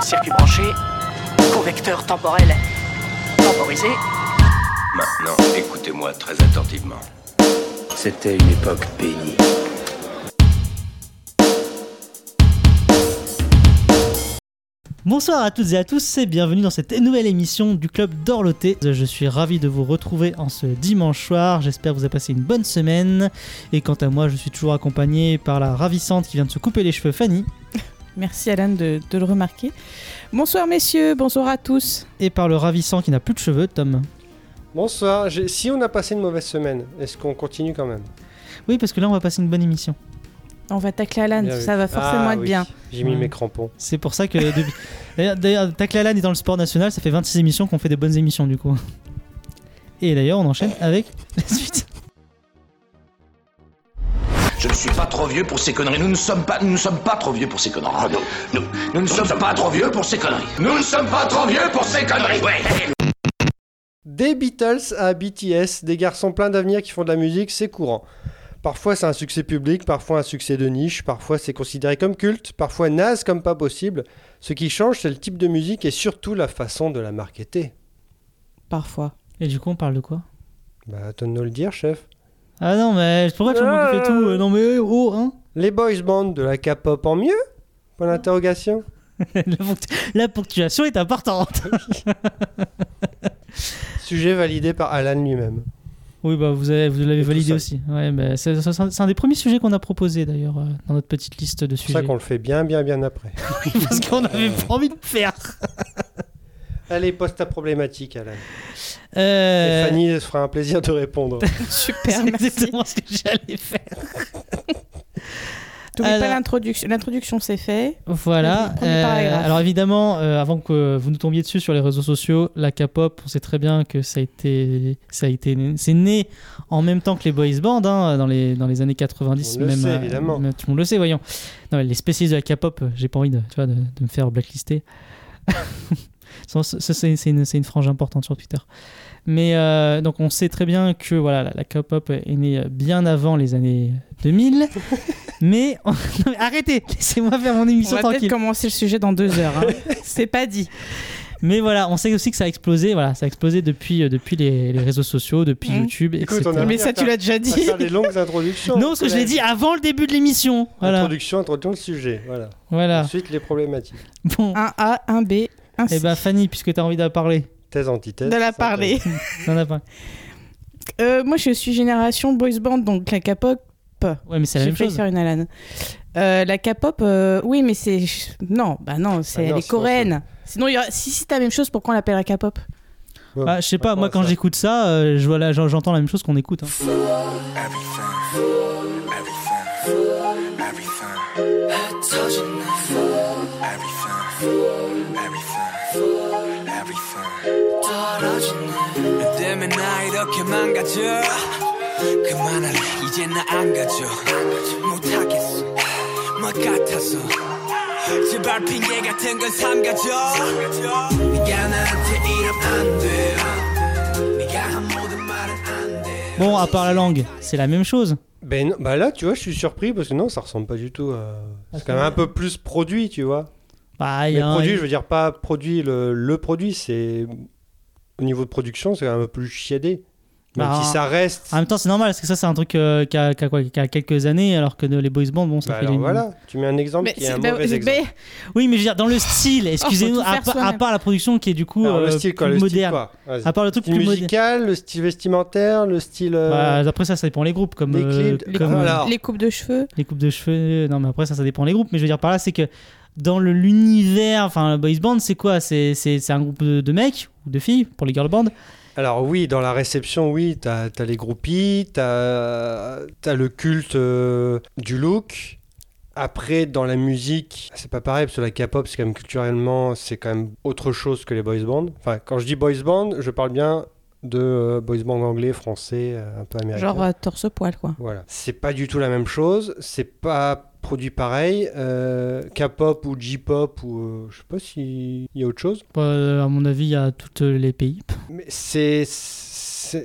Circuit branché, convecteur temporel temporisé. Maintenant, écoutez-moi très attentivement. C'était une époque bénie. Bonsoir à toutes et à tous et bienvenue dans cette nouvelle émission du club d'Orloté. Je suis ravi de vous retrouver en ce dimanche soir. J'espère que vous avez passé une bonne semaine. Et quant à moi, je suis toujours accompagné par la ravissante qui vient de se couper les cheveux, Fanny. Merci Alan de, de le remarquer. Bonsoir messieurs, bonsoir à tous. Et par le ravissant qui n'a plus de cheveux, Tom. Bonsoir. J'ai- Si on a passé une mauvaise semaine, est-ce qu'on continue quand même? Oui, parce que là, on va passer une bonne émission. On va tacler Alan, Bien vu. ça va forcément Ah être oui, bien. J'ai mis Ouais. mes crampons. C'est pour ça que. D'ailleurs, D'ailleurs, Tacle Alan est dans le sport national, ça fait 26 émissions qu'on fait des bonnes émissions du coup. Et d'ailleurs, on enchaîne avec la suite. Je ne suis pas trop vieux pour ces conneries. Nous ne sommes pas, nous ne sommes pas trop vieux pour ces conneries. Ah, nous, nous, nous ne sommes pas trop vieux pour ces conneries. Nous ne sommes pas trop vieux pour ces conneries. Ouais. Des Beatles à BTS, des garçons pleins d'avenir qui font de la musique, c'est courant. Parfois c'est un succès public, parfois un succès de niche, parfois c'est considéré comme culte, parfois naze comme pas possible. Ce qui change, c'est le type de musique et surtout la façon de la marketer. Parfois. Et du coup, on parle de quoi? Bah, toi de nous le dire, chef. Ah non, mais pourquoi tu me fais tout Euh, Non, mais oh, hein Les boys bands de la K-pop en mieux? Point d'interrogation. la, ponctu- la ponctuation est importante. Sujet validé par Alan lui-même. Oui, bah vous avez- vous l'avez tout validé aussi. Ouais, bah, c'est c'est- c'est un des premiers sujets qu'on a proposé d'ailleurs euh, dans notre petite liste de C'est pour ça sujets. qu'on le fait bien, bien, bien après. Parce qu'on avait pas envie de le faire. Allez, pose ta problématique, Alan. Euh, Et Fanny se fera un plaisir de répondre. Super, c'est merci. exactement ce que j'allais faire. T'oublies Alors- pas l'introduction. L'introduction c'est fait. Voilà. Euh, alors évidemment, euh, avant que vous nous tombiez dessus sur les réseaux sociaux, la K-pop, on sait très bien que ça a été, ça a été, c'est né en même temps que les boys bands hein, dans les dans les années 90. On le même, sait, euh, évidemment. même- tout le monde le sait, voyons. Non, mais les spécialistes de la K-pop, j'ai pas envie de, tu vois, de, de me faire blacklister. C'est une, frange importante sur Twitter. Mais euh, donc on sait très bien que voilà, la, la K-pop est née euh, bien avant les années 2000. mais, arrêtez, laissez-moi faire mon émission on va tranquille. commencer le sujet dans deux heures. Hein. C'est pas dit. Mais voilà, on sait aussi que ça a explosé, voilà, ça a explosé depuis, euh, depuis les, réseaux sociaux, depuis. Mmh. YouTube. Écoute, etc. mais ça, tu l'as déjà dit. Faire les longues introductions. non, ce que je l'ai dit avant le début de l'émission. Introduction, introduction le sujet. Voilà. voilà. Ensuite, les problématiques. Bon. 1A, 1B, ainsi. Eh ben Fanny, puisque tu as envie d'en parler. Thèse, antithèse. De la parler. Euh, moi, je suis génération boys band, donc la K-pop. Ouais, mais c'est la même chose. Je vais faire une Alan. Euh, la K-pop, euh, oui, mais c'est. Non, bah non, c'est ah elle est. Sinon, si c'est la même chose, pourquoi on l'appelle la K-pop? Ouais, ah, Je sais pas, moi quand j'écoute ça, euh, j'entends la... j'entends la même chose qu'on écoute. Hein. 너 때문에 나 이렇게 망가져 그만할래 이제 나 안 가져 못하겠어 뭐 같아서 제발 핑계 같은 건 삼가져 네가 나한테 이러면 안돼 네가 한 모든 말은 안돼 Bon, à part la langue, c'est la même chose. Ben, non, bah là, tu vois, je suis surpris parce que non, ça ressemble pas du tout à. C'est quand même un peu plus produit, tu vois. Bah, il y Mais a un- produit, je veux dire pas produit, le, le produit, c'est. au niveau de production, c'est un peu plus chiadé. Même Bah, si ça reste. En même temps, c'est normal parce que ça, c'est un truc euh, qui, a, qui a quoi, qui a quelques années, alors que les boys bands, bon, ça Bah fait alors une- voilà, tu mets un exemple Mais qui est c'est- un bah, mauvais mais- exemple. Oui, mais je veux dire, dans le style, excusez-nous, tout à, part la production qui est du coup Alors, euh, le style quoi plus Le style moderne. quoi Vas-y. à part le truc style plus moderne. musical, le style vestimentaire, le style. euh, Bah, après ça, ça dépend les groupes, comme, les euh, clips. comme, euh, Les coupes de cheveux. les coupes de cheveux. Non, mais après ça, ça dépend les groupes. Mais je veux dire par là, c'est que dans le- l'univers, enfin, le boys band, c'est quoi? C'est c'est- c'est un groupe de, de mecs ou de filles pour les girl bands? Alors oui, dans la réception, oui, t'as as les groupies, t'as as le culte euh, du look. Après, dans la musique, c'est pas pareil, parce que la K-pop, c'est quand même culturellement, c'est quand même autre chose que les boys bands. Enfin, quand je dis boys band, je parle bien de euh, boys band anglais, français, euh, un peu américain. Genre euh, torse-poil, quoi. Voilà. C'est pas du tout la même chose, c'est pas produit pareil. Euh, K-pop ou J-pop, ou euh, je sais pas s'il y a autre chose. Euh, à mon avis, il y a tous les pays. Mais c'est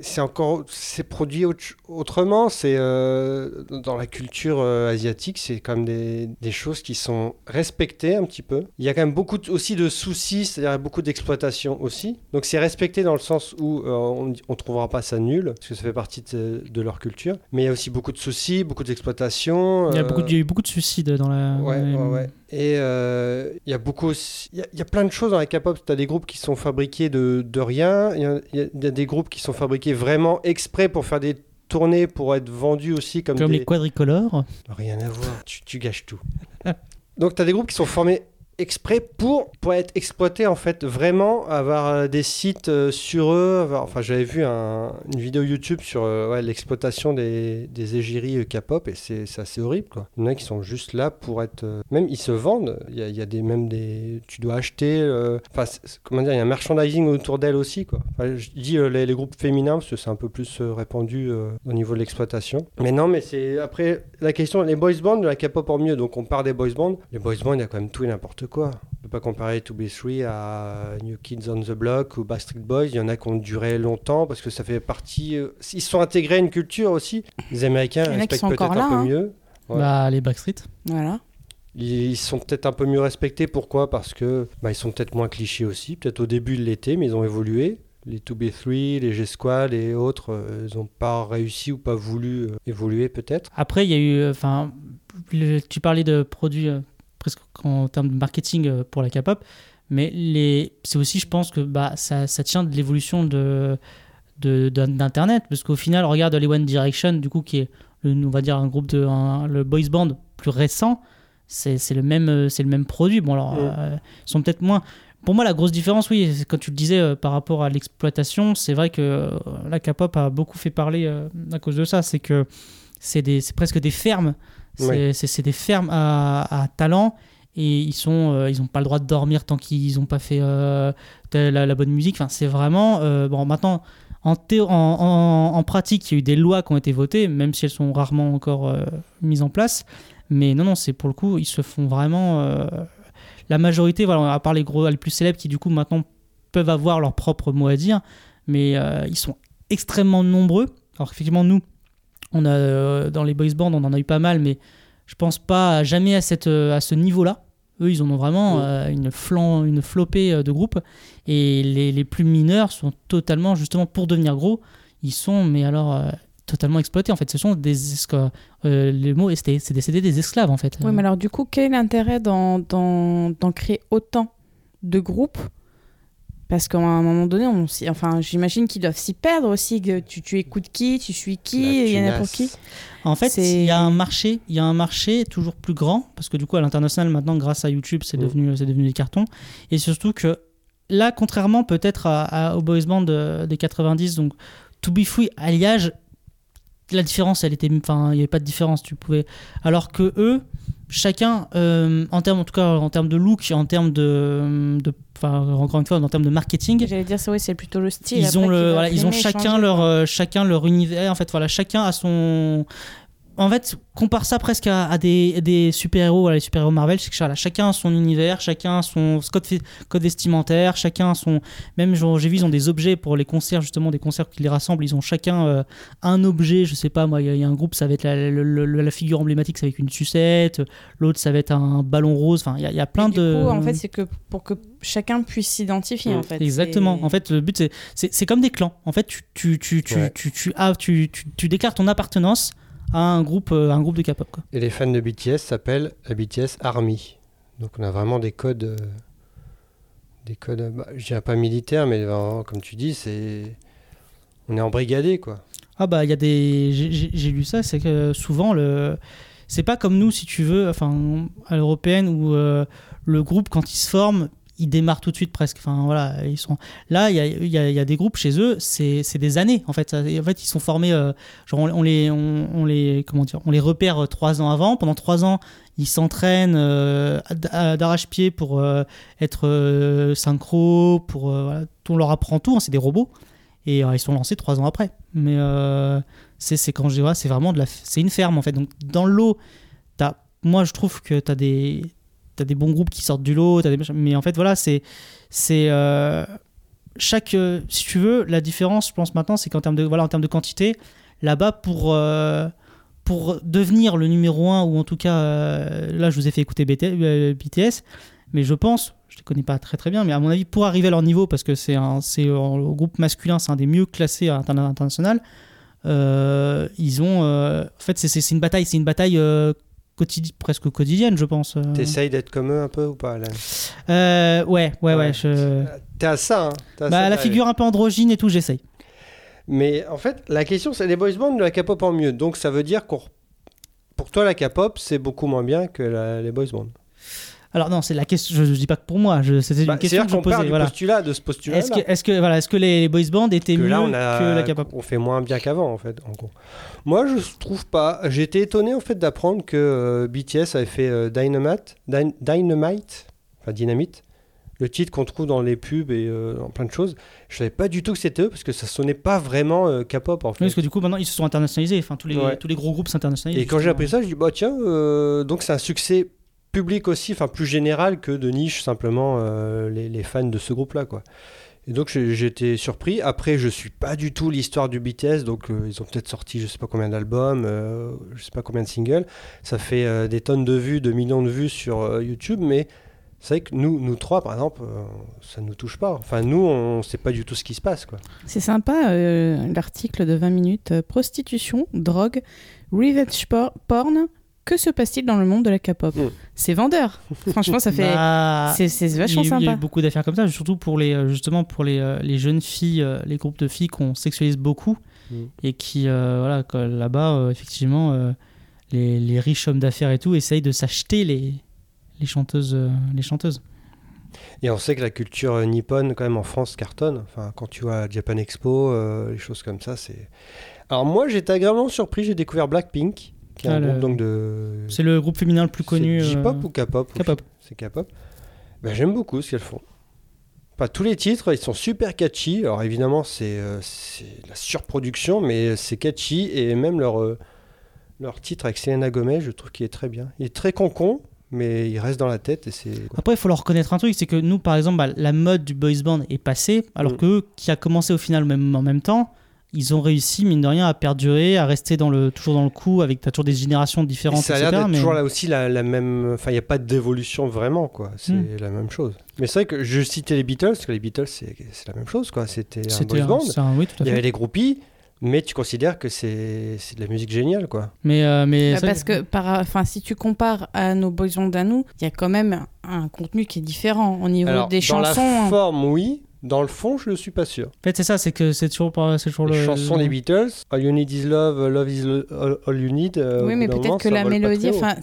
c'est encore c'est produit autre- autrement c'est euh, dans la culture euh, asiatique c'est quand même des, des choses qui sont respectées un petit peu il y a quand même beaucoup de- aussi de soucis c'est-à-dire beaucoup d'exploitation aussi donc c'est respecté dans le sens où euh, on, on trouvera pas ça nul parce que ça fait partie de, de leur culture mais il y a aussi beaucoup de soucis beaucoup d'exploitation Il y, a beaucoup de, il y a eu beaucoup de suicides dans la. Ouais, ouais, ouais. Et euh, il y a beaucoup il y, a- il y a plein de choses dans la K-pop. Tu as des groupes qui sont fabriqués de, de rien. Il y, a- y des groupes qui sont fabriqués vraiment exprès pour faire des tournées, pour être vendus aussi comme, Comme des... les quadricolores. Rien à voir, tu, tu gâches tout. Donc tu as des groupes qui sont formés exprès pour, pour être exploités en fait, vraiment avoir euh, des sites euh, sur eux. avoir- Enfin j'avais vu un- une vidéo YouTube sur euh, l'exploitation des, des égéries K-pop et c'est assez horrible quoi. Il y en a qui sont juste là pour être... Même ils se vendent, il y a, il y a des, même des... Tu dois acheter... Enfin comment dire, il y a un merchandising autour d'elles aussi quoi. Je dis les, groupes féminins parce que c'est un peu plus répandu au niveau de l'exploitation. Mais non mais c'est... Après la question, les boys bands de la K-pop en mieux, donc on part des boys bands. Les boys bands il y a quand même tout et n'importe quoi. On peut pas comparer 2B3 à New Kids on the Block ou Backstreet Boys. Il y en a qui ont duré longtemps parce que ça fait partie. euh, Ils sont intégrés à une culture aussi. Les Américains respectent peut-être là, un peu hein. mieux. Ouais. Bah, les Backstreet. Voilà. Ils sont peut-être un peu mieux respectés. Pourquoi? Parce que bah, ils sont peut-être moins clichés aussi. Peut-être au début ils l'étaient, mais ils ont évolué. Les 2B3, les G-Squad et autres, euh, ils n'ont pas réussi ou pas voulu euh, évoluer peut-être. Après, il y a eu. Enfin, le- tu parlais de produits euh, presque en termes de marketing euh, pour la K-pop, mais les, c'est aussi, je pense que bah, ça, ça tient de l'évolution de, d'Internet, parce qu'au final, regarde les One Direction, du coup, qui est, le, on va dire, un groupe de. un- le boys band plus récent, c'est, le, même, euh, c'est le même produit. Bon, alors, euh, ils sont peut-être moins. Pour moi, la grosse différence, oui, c'est quand tu le disais euh, par rapport à l'exploitation, c'est vrai que euh, la K-pop a beaucoup fait parler à cause de ça. C'est que c'est presque des fermes. C'est, des fermes à, talent. Et ils sont, euh, ils ont pas le droit de dormir tant qu'ils n'ont pas fait euh, la, bonne musique. Enfin, c'est vraiment euh, bon. Maintenant, en, en, en, en pratique, il y a eu des lois qui ont été votées, même si elles sont rarement encore mises en place. Mais non, non, c'est pour le coup, ils se font vraiment. la majorité, voilà, à part les gros, les plus célèbres qui du coup maintenant peuvent avoir leur propre mot à dire, mais ils sont extrêmement nombreux. Alors effectivement, nous, on a euh, dans les boys bands, on en a eu pas mal, mais je pense pas jamais à cette euh, à ce niveau-là. Eux, ils en ont vraiment euh, une flan, une flopée de groupes, et les, les plus mineurs sont totalement justement pour devenir gros, ils sont mais alors euh, totalement exploités en fait. Ce sont des esclaves. Euh, le mot est c'est c'est des esclaves en fait. Oui, mais alors du coup, quel est l'intérêt d'en créer autant de groupes Parce qu'à un moment donné, on, enfin, j'imagine qu'ils doivent s'y perdre aussi. Que tu, tu écoutes qui, tu suis qui, il y en a pour qui? En fait, il y a un marché, il y a un marché toujours plus grand parce que du coup à l'international maintenant grâce à YouTube c'est Mm. devenu c'est devenu des cartons et surtout que là contrairement peut-être à, à- aux boys band de- des 90 donc To Be Free Alliage la différence elle était enfin il y avait pas de différence tu pouvais alors que eux chacun euh, en termes en tout cas en termes de look en termes de de- encore une fois en termes de marketing J'allais dire, c'est oui, c'est plutôt le style. ils ont le voilà, ils ont chacun changer, leur euh, chacun leur univers en fait voilà chacun a son en fait compare ça presque à, à des, des super héros les super héros Marvel c'est que voilà, chacun a son univers chacun a son code, code vestimentaire chacun a son même genre, j'ai vu ils ont des objets pour les concerts justement des concerts qui les rassemblent ils ont chacun euh, un objet je sais pas moi il y, a- il y a un groupe ça va être la, figure emblématique ça va être une sucette l'autre ça va être un ballon rose enfin il y, a- il y a plein Et du de coup, en fait, c'est que pour que chacun puisse s'identifier, en fait. Exactement. En fait, le but, c'est- comme des clans. En fait, tu, tu, tu, tu, Ouais. tu, tu, ah, tu, tu, tu déclares ton appartenance à un groupe, euh, à un groupe de K-pop. Et les fans de BTS s'appellent la BTS Army. Donc on a vraiment des codes. euh, des codes, euh, bah, je dirais pas militaires, mais comme tu dis, c'est. On est embrigadé, quoi. Ah bah, il y a des. j'ai- lu ça, c'est que souvent, le. C'est pas comme nous, si tu veux, enfin, à l'européenne, où euh, le groupe, quand il se forme, il démarre tout de suite presque. Enfin, voilà, ils sont... Là, il y a, des groupes chez eux, c'est des années, en fait. En fait, ils sont formés, euh, genre, on, les, on, les, comment dire, on les repère euh, trois ans avant. Pendant trois ans, ils s'entraînent euh, d'arrache-pied pour être synchro, pour... on leur apprend tout, hein, c'est des robots. Et ils sont lancés trois ans après. Mais c'est quand je c'est vraiment de la... C'est une ferme, en fait. Donc, dans le lot, t'as- moi, je trouve que tu as des... T'as des bons groupes qui sortent du lot, t'as des mais en fait voilà, c'est euh, chaque, euh, si tu veux, la différence, je pense maintenant, c'est qu'en termes de, voilà, termes de quantité, là-bas, pour, euh, pour devenir le numéro 1, ou en tout cas, là, je vous ai fait écouter BT, BTS, mais je pense, je ne les connais pas très très bien, mais à mon avis, pour arriver à leur niveau, parce que c'est un, c'est le groupe masculin, c'est un des mieux classés à l'interna- international, euh, ils ont, en fait, c'est- une bataille, c'est une bataille quotidi- presque quotidienne, je pense. euh. T'essayes d'être comme eux un peu ou pas là? Euh, ouais, ouais, ouais. Ouais. je- T'es à ça, hein à Bah, la figure un peu androgyne et tout, j'essaye. Mais en fait, la question, c'est les boys bands de la K-pop en mieux. Donc ça veut dire qu'on. Pour toi, la K-pop, c'est beaucoup moins bien que la- les boys bands. Alors non, c'est la question. Je, je dis pas que pour moi. C'était Bah, une question que je part posais. Voilà. postulat de ce postulat. Est-ce que, est-ce que, voilà, est-ce que les, les boys bands étaient que mieux là, on, a, que la K-pop? on fait moins bien qu'avant, en fait. en gros. Moi, je trouve pas. Été étonné, en fait, d'apprendre que euh, BTS avait fait euh, Dynamite, Dyn- Dynamite, enfin Dynamite, le titre qu'on trouve dans les pubs et euh, dans plein de choses. Je savais pas du tout que c'était eux, parce que ça sonnait pas vraiment euh, K-pop, en fait. Oui, parce que du coup, maintenant, ils se sont internationalisés. Enfin, tous les, Ouais. tous les gros groupes s'internationalisent. Et quand j'ai appris ça, je dis bah tiens, euh, donc c'est un succès public aussi, enfin plus général que de niche simplement euh, les, fans de ce groupe-là quoi. Et donc j'étais surpris. Après, je suis pas du tout l'histoire du BTS, donc euh, ils ont peut-être sorti je sais pas combien d'albums, euh, je sais pas combien de singles. Ça fait euh, des tonnes de vues, de millions de vues sur YouTube, mais c'est vrai que nous, nous trois par exemple, ça nous touche pas. Enfin nous, on sait pas du tout ce qui se passe quoi. C'est sympa l'article de 20 minutes. prostitution, drogue, revenge por- porn. Que se passe-t-il dans le monde de la K-pop Mm. C'est vendeur. Franchement, ça fait. Bah, c'est vachement il y a eu- Il y a eu sympa. beaucoup d'affaires comme ça, surtout pour les, euh, justement pour les, euh, les jeunes filles, euh, les groupes de filles qu'on sexualise beaucoup Mm. et qui, euh, voilà, là-bas, euh, effectivement, euh, les, les riches hommes d'affaires et tout essayent de s'acheter les, les chanteuses, euh, les chanteuses. Et on sait que la culture nippone, quand même, en France, cartonne. Enfin, quand tu vois Japan Expo, euh, les choses comme ça, c'est. Alors, moi, j'étais agréablement surpris. J'ai découvert Blackpink, qui est Ah, un le- groupe donc de. C'est le groupe féminin le plus connu. J-pop euh, ou K-pop K-pop. C'est K-pop. Ben, J'aime beaucoup ce qu'elles font. Pas tous les titres, ils sont super catchy. Alors, évidemment, c'est euh, la surproduction, mais c'est catchy. Et même leur, euh, leur titre avec Selena Gomez, je trouve qu'il est très bien. Il est très con-con, mais il reste dans la tête et c'est. Après, il faut leur reconnaître un truc, c'est que nous, par exemple, bah, la mode du boys band est passée, alors Mm. que qui a commencé au final même, en même temps, ils ont réussi, mine de rien, à perdurer, à rester dans le, toujours dans le coup, avec t'as toujours des générations Et différentes, ça a l'air d'être mais- toujours là aussi la, la même. Enfin, il n'y a pas d'évolution vraiment, quoi. C'est Hmm. la même chose. Mais c'est vrai que je citais les Beatles, parce que les Beatles, c'est la même chose, quoi. C'était un boys un, band. c'est un- oui, tout à Il y avait les groupies, mais tu considères que c'est de la musique géniale, quoi. Mais, euh, mais Bah, ça- parce que par, enfin, si tu compares à nos boys bands à nous, il y a quand même un contenu qui est différent au niveau Alors, des dans chansons. hein. la forme, oui. Dans le fond, je ne suis pas sûr. en fait, c'est ça, c'est que c'est toujours, pas- c'est toujours Les le. chansons des Beatles, All You Need Is Love, Love Is Lo- All, All You Need. euh, oui, mais peut-être moment, que la mélodie, enfin,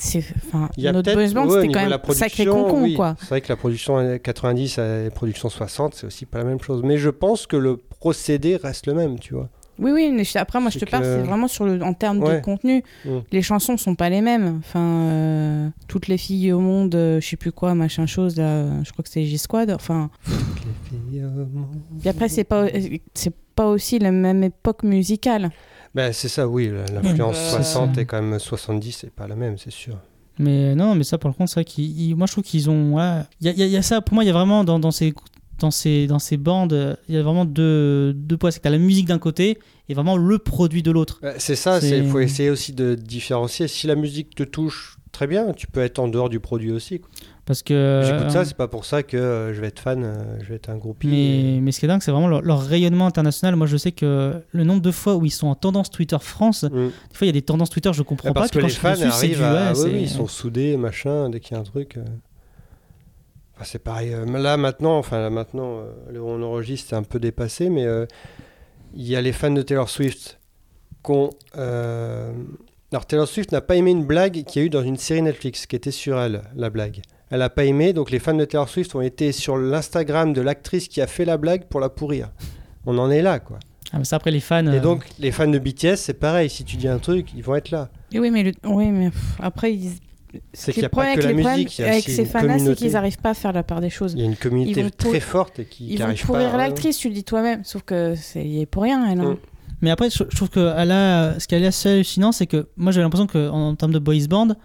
notre boys band, ouais, c'était quand même sacré concon, oui. quoi. C'est vrai que la production 90 à la production 60, c'est aussi pas la même chose. Mais je pense que le procédé reste le même, tu vois. Oui, oui, mais après, moi, je te parle, c'est vraiment sur le, en termes Ouais. de contenu. Mm. Les chansons sont pas les mêmes. Enfin, euh, toutes les filles au monde, euh, je sais plus quoi, machin chose, là, euh, je crois que c'est J-Squad. Enfin, puis après, c'est pas, c'est pas aussi la même époque musicale. Ben, c'est ça, oui. L'influence Euh, 60 c'est- et quand même 70, c'est pas la même, c'est sûr. Mais non, mais ça, par contre, c'est vrai Moi, je trouve qu'ils ont. ouais, Il y, a, il y a- il y a ça, pour moi, il y a vraiment dans, dans ces. Dans ces, dans ces bandes, euh, il y a vraiment deux, deux poids. C'est que tu as la musique d'un côté et vraiment le produit de l'autre. Ben, c'est ça, C'est- il faut essayer aussi de différencier. Si la musique te touche très bien, tu peux être en dehors du produit aussi. quoi. Parce que. J'écoute euh, ça, c'est pas pour ça que euh, je vais être fan, euh, je vais être un groupie. Mais, mais ce qui est dingue, c'est vraiment leur, leur rayonnement international. Moi, je sais que le nombre de fois où ils sont en tendance Twitter France, Mm. des fois, il y a des tendances Twitter, je comprends Ouais, pas. parce que quand les je fans arrivent du- à... ouais, oui, ils sont soudés, machin, dès qu'il y a un truc. euh. Enfin, c'est pareil. euh, Là, maintenant, enfin, là, maintenant euh, on enregistre, c'est un peu dépassé, mais euh, il y a les fans de Taylor Swift qu'on... euh, Alors, Taylor Swift n'a pas aimé une blague qu'il y a eu dans une série Netflix, qui était sur elle, la blague. Elle n'a pas aimé, donc les fans de Taylor Swift ont été sur l'Instagram de l'actrice qui a fait la blague pour la pourrir. On en est là, quoi. Ah, mais ça, après, les fans. Et euh, donc, les fans de BTS, c'est pareil. Si tu dis un truc, ils vont être là. Et oui, mais, le- oui, mais pff, après, ils... C'est ce qu'il n'y a le problème pas que la avec les musique, il y a avec ces fans-là, c'est qu'ils n'arrivent pas à faire la part des choses. Il y a une communauté très pour- forte et qui Ils vont n'arrive pas pourrir l'actrice, tu le dis toi-même, sauf que c'est est pour rien, elle. hein. Mm. Mais après, je, je trouve que ce qui est assez hallucinant, c'est que moi, j'ai l'impression qu'en en termes de boys band,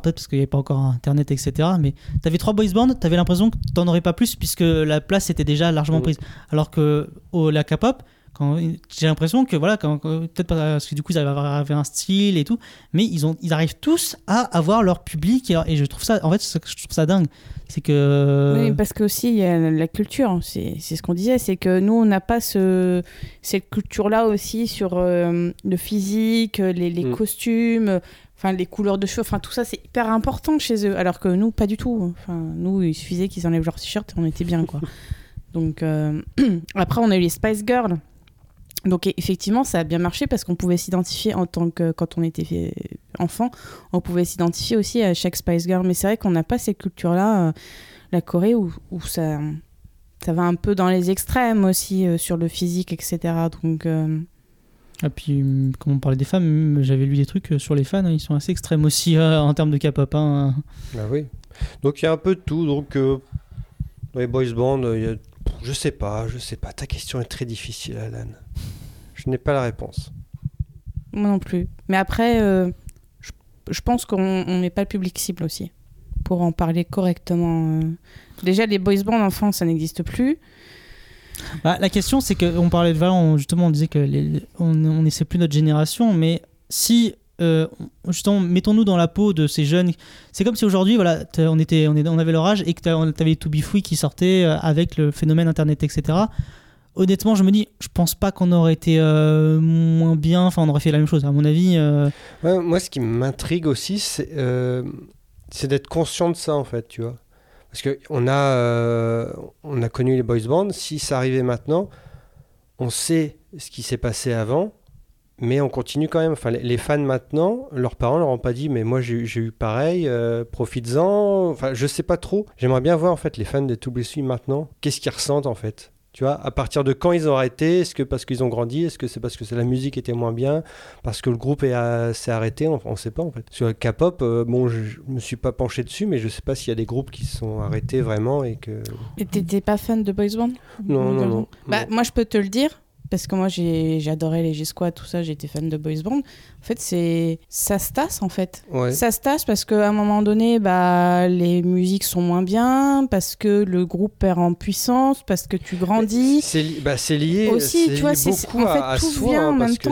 peut-être parce qu'il n'y avait pas encore internet, etc. Mais t'avais trois boys bands, t'avais l'impression que t'en aurais pas plus puisque la place était déjà largement prise. Alors que au, la K-pop, quand j'ai l'impression que voilà, quand, quand- peut-être parce que du coup ils arrivent à avoir un style et tout, mais ils ont, ils arrivent tous à avoir leur public et, et je trouve ça, en fait, je trouve ça dingue. C'est que Oui, parce que aussi il y a la culture, c'est c'est ce qu'on disait, c'est que nous on n'a pas ce, cette culture-là aussi sur euh, le physique, les, les Mm. costumes, enfin les couleurs de cheveux, enfin tout ça c'est hyper important chez eux, alors que nous pas du tout. Enfin nous il suffisait qu'ils enlèvent leur t-shirt et on était bien quoi. Donc euh, après on a eu les Spice Girls. Donc e- effectivement, ça a bien marché parce qu'on pouvait s'identifier en tant que quand on était enfant, on pouvait s'identifier aussi à chaque Spice Girl. Mais c'est vrai qu'on n'a pas cette culture-là, euh, la Corée, où, où ça, ça va un peu dans les extrêmes aussi euh, sur le physique, etc. Donc euh, Et puis, hum, comme on parlait des femmes, hum, j'avais lu des trucs sur les fans, hein, ils sont assez extrêmes aussi euh, en termes de K-pop. hein. Bah oui. Donc il y a un peu de tout. Donc euh, dans les boys bands, euh, y a... je sais pas, je sais pas. Ta question est très difficile, Alan. Je n'ai pas la réponse. moi non plus. Mais après, euh, je, je pense qu'on on n'est pas le public cible aussi pour en parler correctement. euh. Déjà, les boys bands en France, ça n'existe plus. Bah, la question, c'est qu'on parlait de Valent, justement, on disait que les, on on essaie plus notre génération, mais si. euh, justement, mettons-nous dans la peau de ces jeunes. C'est comme si aujourd'hui, voilà, on, était, on, est- on avait leur âge et que t'avais les To Be Free qui sortaient euh, avec le phénomène Internet, etc. Honnêtement, je me dis, je pense pas qu'on aurait été euh, moins bien, enfin, on aurait fait la même chose. À mon avis, euh, moi, ce qui m'intrigue aussi, c'est euh, c'est d'être conscient de ça, en fait, tu vois. Parce qu'on a, on a connu les boys bands. Si ça arrivait maintenant, on sait ce qui s'est passé avant, mais on continue quand même. Enfin, les, fans maintenant, leurs parents leur ont pas dit, mais moi j'ai eu- pareil, euh, profites-en. Enfin, je sais pas trop. J'aimerais bien voir, en fait, les fans des Tout Blessés maintenant, qu'est-ce qu'ils ressentent, en fait? Tu vois, à partir de quand ils ont arrêté Est-ce que parce qu'ils ont grandi Est-ce que c'est parce que la musique était moins bien parce que le groupe s'est arrêté, on, on sait pas en fait. Sur le K-pop, euh, bon, je, je me suis pas penché dessus, mais je sais pas s'il y a des groupes qui sont arrêtés vraiment et que. Et t'étais pas fan de boys band? Non, non, non. Bah, non. moi, je peux te le dire, parce que moi, adoré les G-Squad, tout ça, j'étais fan de boys band. En fait, c'est ça se tasse, en fait. Ouais. Ça se tasse parce qu'à un moment donné, bah, les musiques sont moins bien, parce que le groupe perd en puissance, parce que tu grandis. C'est li- bah, c'est lié, Aussi, tu vois, lié c'est- c'est- beaucoup en fait, à, tout soi, vient en hein, parce même que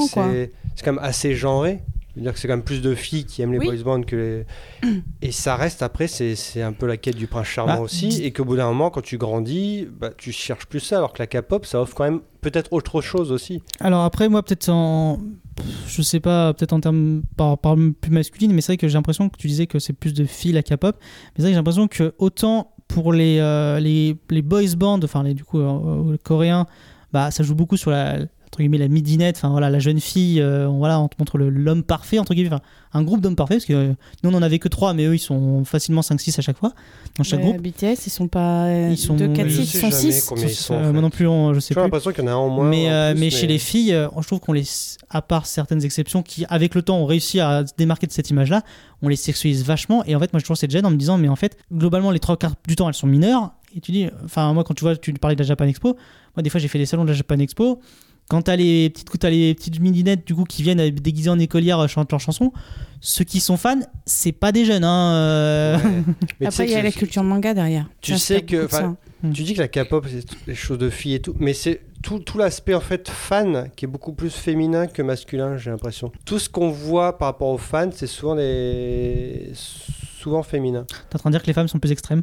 c'est quand même assez genré. Dire que c'est quand même plus de filles qui aiment les Oui. boys bands que les... Et ça reste après, c'est un peu la quête du prince charmant Bah, aussi. dis- Et qu'au bout d'un moment, quand tu grandis, bah, tu cherches plus ça. Alors que la K-pop, ça offre quand même peut-être autre chose aussi. Alors après, moi, peut-être en. Je sais pas, peut-être en termes par, par plus masculine, mais c'est vrai que j'ai l'impression que tu disais que c'est plus de filles la K-pop. Mais c'est vrai que j'ai l'impression que autant pour les, euh, les, les boys bands, enfin les, du coup, euh, euh, coréens, bah, ça joue beaucoup sur la, entre guillemets, la midinette, enfin voilà, la jeune fille, euh, voilà, on te montre l'homme parfait, entre guillemets, enfin, un groupe d'hommes parfaits, parce que euh, nous on en avait que trois, mais eux ils sont facilement 5-6 à chaque fois, dans chaque groupe. BTS, ils sont pas euh, Ils sont- 2, 4, Mais je 6, sais ils sont jamais 6. combien ils sont, en Euh, moi non plus, on- je sais J'ai plus. l'impression qu'il y en a un en moins. mais, en plus, mais chez les filles, euh, je trouve qu'on les, à part certaines exceptions qui, avec le temps, ont réussi à se démarquer de cette image-là, on les sexualise vachement. Et en fait, moi, j'ai toujours cette gêne en me disant, mais en fait, globalement, les trois quarts du temps, elles sont mineures. Et tu dis, enfin, moi, quand tu vois, tu parlais de la Japan Expo, moi, des fois, j'ai fait des salons de la Japan Expo. Quand t'as les petites, t'as les petites midinettes du coup qui viennent euh, déguisées en écolières euh, chanter leurs chansons, ceux qui sont fans, c'est pas des jeunes. Hein, euh. Ouais. Après, il y a la culture manga derrière. Tu Ça, sais que- ça. Tu dis que la K-pop, c'est des choses de filles et tout, mais c'est tout, tout l'aspect en fait fan qui est beaucoup plus féminin que masculin, j'ai l'impression. Tout ce qu'on voit par rapport aux fans, c'est souvent des souvent féminin. T'es en train de dire que les femmes sont plus extrêmes?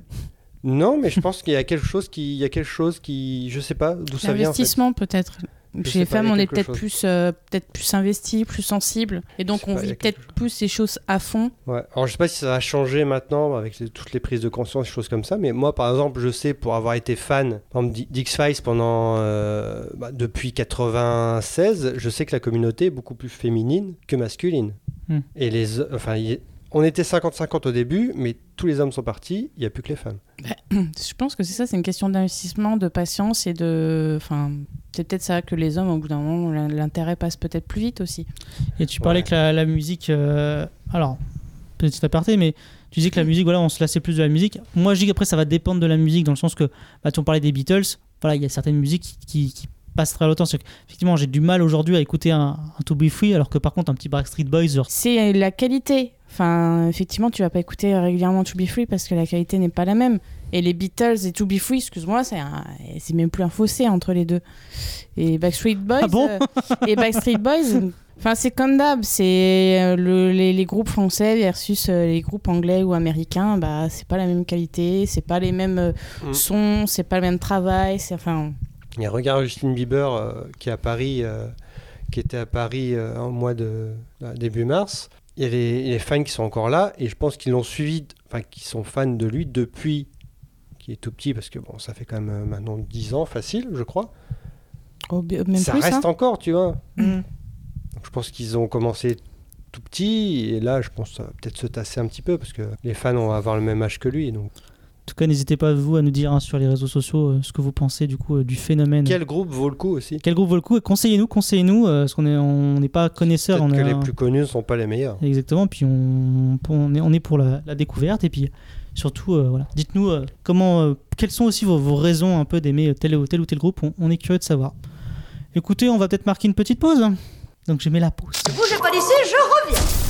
Non, mais je pense qu'il y a quelque chose qui, il y a quelque chose qui, je sais pas d'où ça vient. En fait. L'investissement, peut-être. Chez les femmes, a on est peut-être plus, euh, peut-être plus investi, plus sensible. Et donc, on pas, vit a peut-être plus ces choses à fond. Ouais. Alors je sais pas si ça va changer maintenant avec les- toutes les prises de conscience, des choses comme ça, mais moi par exemple, je sais pour avoir été fan d'X-Files pendant euh, bah, depuis 96, je sais que la communauté est beaucoup plus féminine que masculine. Hmm. Et les enfin y- on était 50-50 au début, mais tous les hommes sont partis, il n'y a plus que les femmes. Je pense que c'est ça, c'est une question d'investissement, de patience et de. Enfin, c'est peut-être ça que les hommes, au bout d'un moment, l'in- l'intérêt passe peut-être plus vite aussi. Et tu parlais Ouais. que la, la musique. euh, alors, petit aparté, mais tu disais que la musique, voilà, on se lassait plus de la musique. Moi, je dis qu'après, ça va dépendre de la musique, dans le sens que, bah, tu on parlait des Beatles, voilà, il y a certaines musiques qui, qui, qui passent très longtemps. Effectivement, j'ai du mal aujourd'hui à écouter un, un To Be Free, alors que par contre, un petit Backstreet Boys, genre, C'est la qualité. Enfin, effectivement, tu vas pas écouter régulièrement To Be Free parce que la qualité n'est pas la même. Et les Beatles et To Be Free, excuse-moi, c'est un- c'est même plus un fossé entre les deux. Et Backstreet Boys. Ah bon euh, Et Backstreet Boys. Enfin, c'est comme d'hab, c'est euh, le- les, les groupes français versus euh, les groupes anglais ou américains. Bah, c'est pas la même qualité, c'est pas les mêmes euh, Mm. sons, c'est pas le même travail. C'est enfin, Et regarde Justin Bieber euh, qui est à Paris, euh, qui était à Paris euh, en mois de euh, début mars. Il y a les, les fans qui sont encore là et je pense qu'ils l'ont suivi, enfin qui sont fans de lui depuis qu'il est tout petit parce que bon, ça fait quand même euh, maintenant 10 ans facile, je crois. oh, même ça plus. reste hein. encore, tu vois. Mm. Donc, je pense qu'ils ont commencé tout petit et là, je pense que ça va peut-être se tasser un petit peu parce que les fans vont avoir le même âge que lui. Donc, tout cas, n'hésitez pas vous à nous dire hein, sur les réseaux sociaux euh, ce que vous pensez du coup euh, du phénomène. quel groupe vaut le coup aussi Quel groupe vaut le coup Conseillez-nous, conseillez-nous, euh, parce qu'on est, on n'est pas connaisseurs. Peut-être on que les plus connus ne sont pas les meilleurs. Exactement, puis on, on, est, on est pour la, la découverte, et puis surtout, euh, voilà, dites-nous euh, comment, euh, quelles sont aussi vos, vos raisons un peu d'aimer tel ou tel ou tel groupe, on, on est curieux de savoir. Écoutez, on va peut-être marquer une petite pause. Donc je mets la pause. Bougez pas d'ici, je reviens.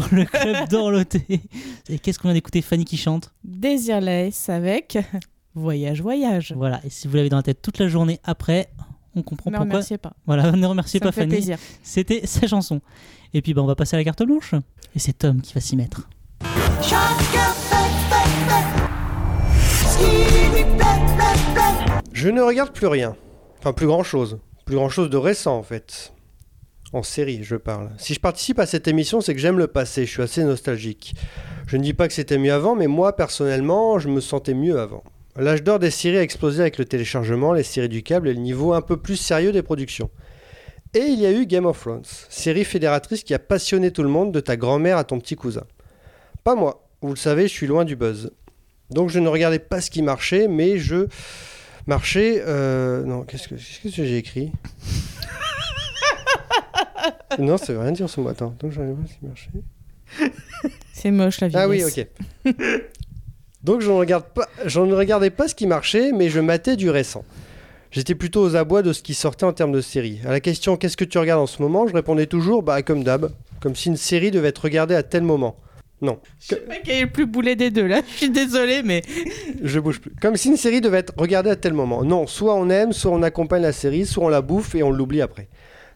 Sur le club d'Orloté. Et qu'est-ce qu'on vient d'écouter Fanny qui chante Désirless avec Voyage, voyage. Voilà, et si vous l'avez dans la tête toute la journée après, on comprend Ne pourquoi. remerciez pas. Voilà, ne remerciez Ça pas me fait Fanny. C'était sa chanson. Et puis bah, on va passer à la carte blanche. Et c'est Tom qui va s'y mettre. Je ne regarde plus rien. Enfin, plus grand chose. Plus grand chose de récent, en fait. En série, je parle. Si je participe à cette émission, c'est que j'aime le passé. Je suis assez nostalgique. Je ne dis pas que c'était mieux avant, mais moi, personnellement, je me sentais mieux avant. L'âge d'or des séries a explosé avec le téléchargement, les séries du câble et le niveau un peu plus sérieux des productions. Et il y a eu Game of Thrones, série fédératrice qui a passionné tout le monde, de ta grand-mère à ton petit cousin. Pas moi. Vous le savez, je suis loin du buzz. Donc je ne regardais pas ce qui marchait, mais je marchais. euh, Non, qu'est-ce que, qu'est-ce que j'ai écrit? Non, ça veut rien dire ce mot. Attends, donc je regardais pas ce qui marchait. C'est moche la vie. Ah oui, ok. Donc je ne, regarde pas, je ne regardais pas ce qui marchait, mais je matais du récent. J'étais plutôt aux abois de ce qui sortait en termes de série. À la question qu'est-ce que tu regardes en ce moment, je répondais toujours bah comme d'hab, comme si une série devait être regardée à tel moment. Non, Je sais pas qui est le plus boulet des deux là. Je suis désolée, mais je bouge plus. Comme si une série devait être regardée à tel moment. Non, soit on aime, soit on accompagne la série, soit on la bouffe et on l'oublie après.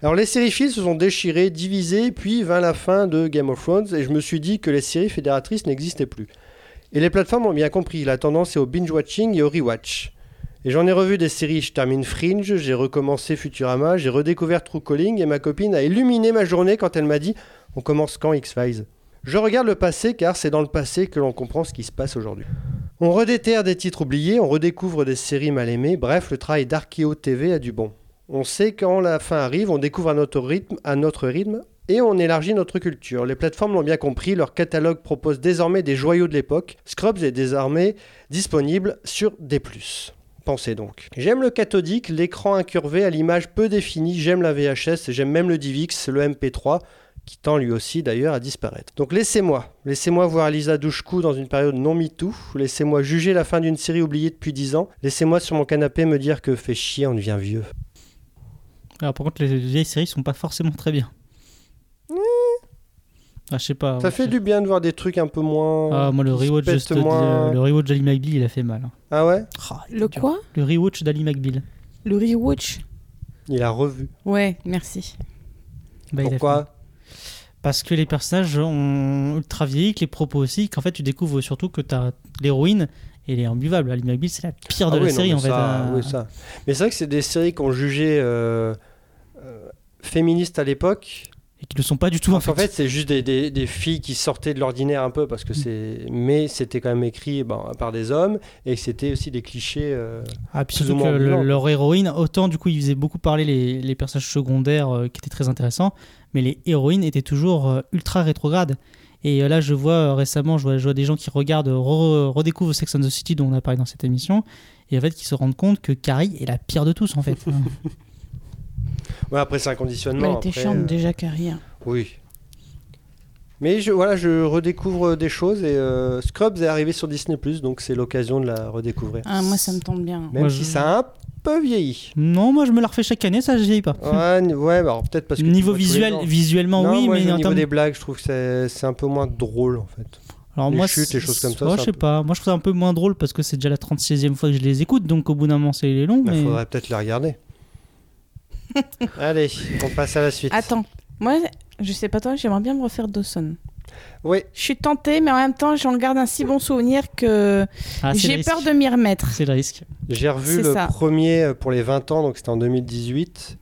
Alors les sériphiles se sont déchirés, divisés, puis vint la fin de Game of Thrones et je me suis dit que les séries fédératrices n'existaient plus. Et les plateformes ont bien compris, la tendance est au binge-watching et au rewatch. Et j'en ai revu des séries, je termine Fringe, j'ai recommencé Futurama, j'ai redécouvert True Calling et ma copine a illuminé ma journée quand elle m'a dit on commence quand X-Files? Je regarde le passé car c'est dans le passé que l'on comprend ce qui se passe aujourd'hui. On redéterre des titres oubliés, on redécouvre des séries mal aimées, bref, le travail d'Archeo TV a du bon. On sait quand la fin arrive, on découvre à notre rythme, à notre rythme, et on élargit notre culture. Les plateformes l'ont bien compris, leur catalogue propose désormais des joyaux de l'époque. Scrubs est désormais disponible sur D+. Pensez donc. J'aime le cathodique, l'écran incurvé à l'image peu définie, j'aime la VHS, j'aime même le DivX, le MP3, qui tend lui aussi d'ailleurs à disparaître. Donc laissez-moi, laissez-moi voir Lisa Douchkou dans une période non MeToo, laissez-moi juger la fin d'une série oubliée depuis 10 ans, laissez-moi sur mon canapé me dire que fait chier, on devient vieux. Alors par contre, les vieilles séries sont pas forcément très bien. Ah, je sais pas. Ça fait du bien de voir des trucs un peu moins... Ah, moi, le rewatch, juste, moins- le, le rewatch d'Ali McBeal, il a fait mal. hein. Ah ouais? Ah, le dur. quoi? Le rewatch d'Ali McBeal. Le rewatch? Il a revu. Ouais, merci. Bah, fait. Pourquoi? Parce que les personnages ont ultra vieilli, que les propos aussi, qu'en fait tu découvres surtout que t'as l'héroïne et elle est imbuvable. Ali McBeal, c'est la pire de Ah la oui, non, série mais en fait. ça, euh. oui, ça. Mais c'est vrai que c'est des séries qu'on jugeait euh, euh, féministes à l'époque. Et qui ne le sont pas du tout en En fait. fait, c'est juste des, des- des filles qui sortaient de l'ordinaire un peu parce que c'est. Mais c'était quand même écrit par des hommes et c'était aussi des clichés. euh, Ah, puis surtout que le- leur héroïne, autant du coup ils faisaient beaucoup parler les, les personnages secondaires euh, qui étaient très intéressants, mais les héroïnes étaient toujours euh, ultra rétrogrades. Et là, je vois récemment, je vois, je vois des gens qui regardent, re- redécouvrent Sex and the City dont on a parlé dans cette émission, et en fait qui se rendent compte que Carrie est la pire de tous en fait. Ouais, après, c'est un conditionnement. Mais elle était après, chiante euh, déjà, Carrie. hein. Oui. Mais je, voilà, je redécouvre des choses et euh, Scrubs est arrivé sur Disney, donc c'est l'occasion de la redécouvrir. Ah, moi, ça me tente bien. Même Moi, si je- ça a un peu vieilli. non, moi je me la refais chaque année, ça je vieillis pas. Ouais, ouais bah, alors peut-être parce que. Niveau visuel, visuellement Non, oui, moi, mais au en niveau termes des blagues, je trouve que c'est un peu moins drôle en fait. Alors Les moi, chutes, les choses comme ça, ouais, c'est je sais peu- pas. Moi, je trouve ça un peu moins drôle parce que c'est déjà la 36e fois que je les écoute, donc au bout d'un moment, c'est long. Il mais... faudrait peut-être les regarder. Allez, on passe à la suite. Attends, moi, je sais pas toi, j'aimerais bien me refaire Dawson. Oui, Je suis tentée, mais en même temps, j'en garde un si bon souvenir que Ah, j'ai peur de m'y remettre. C'est le risque. j'ai revu le ça. premier euh, pour les 20 ans, donc c'était en 2018.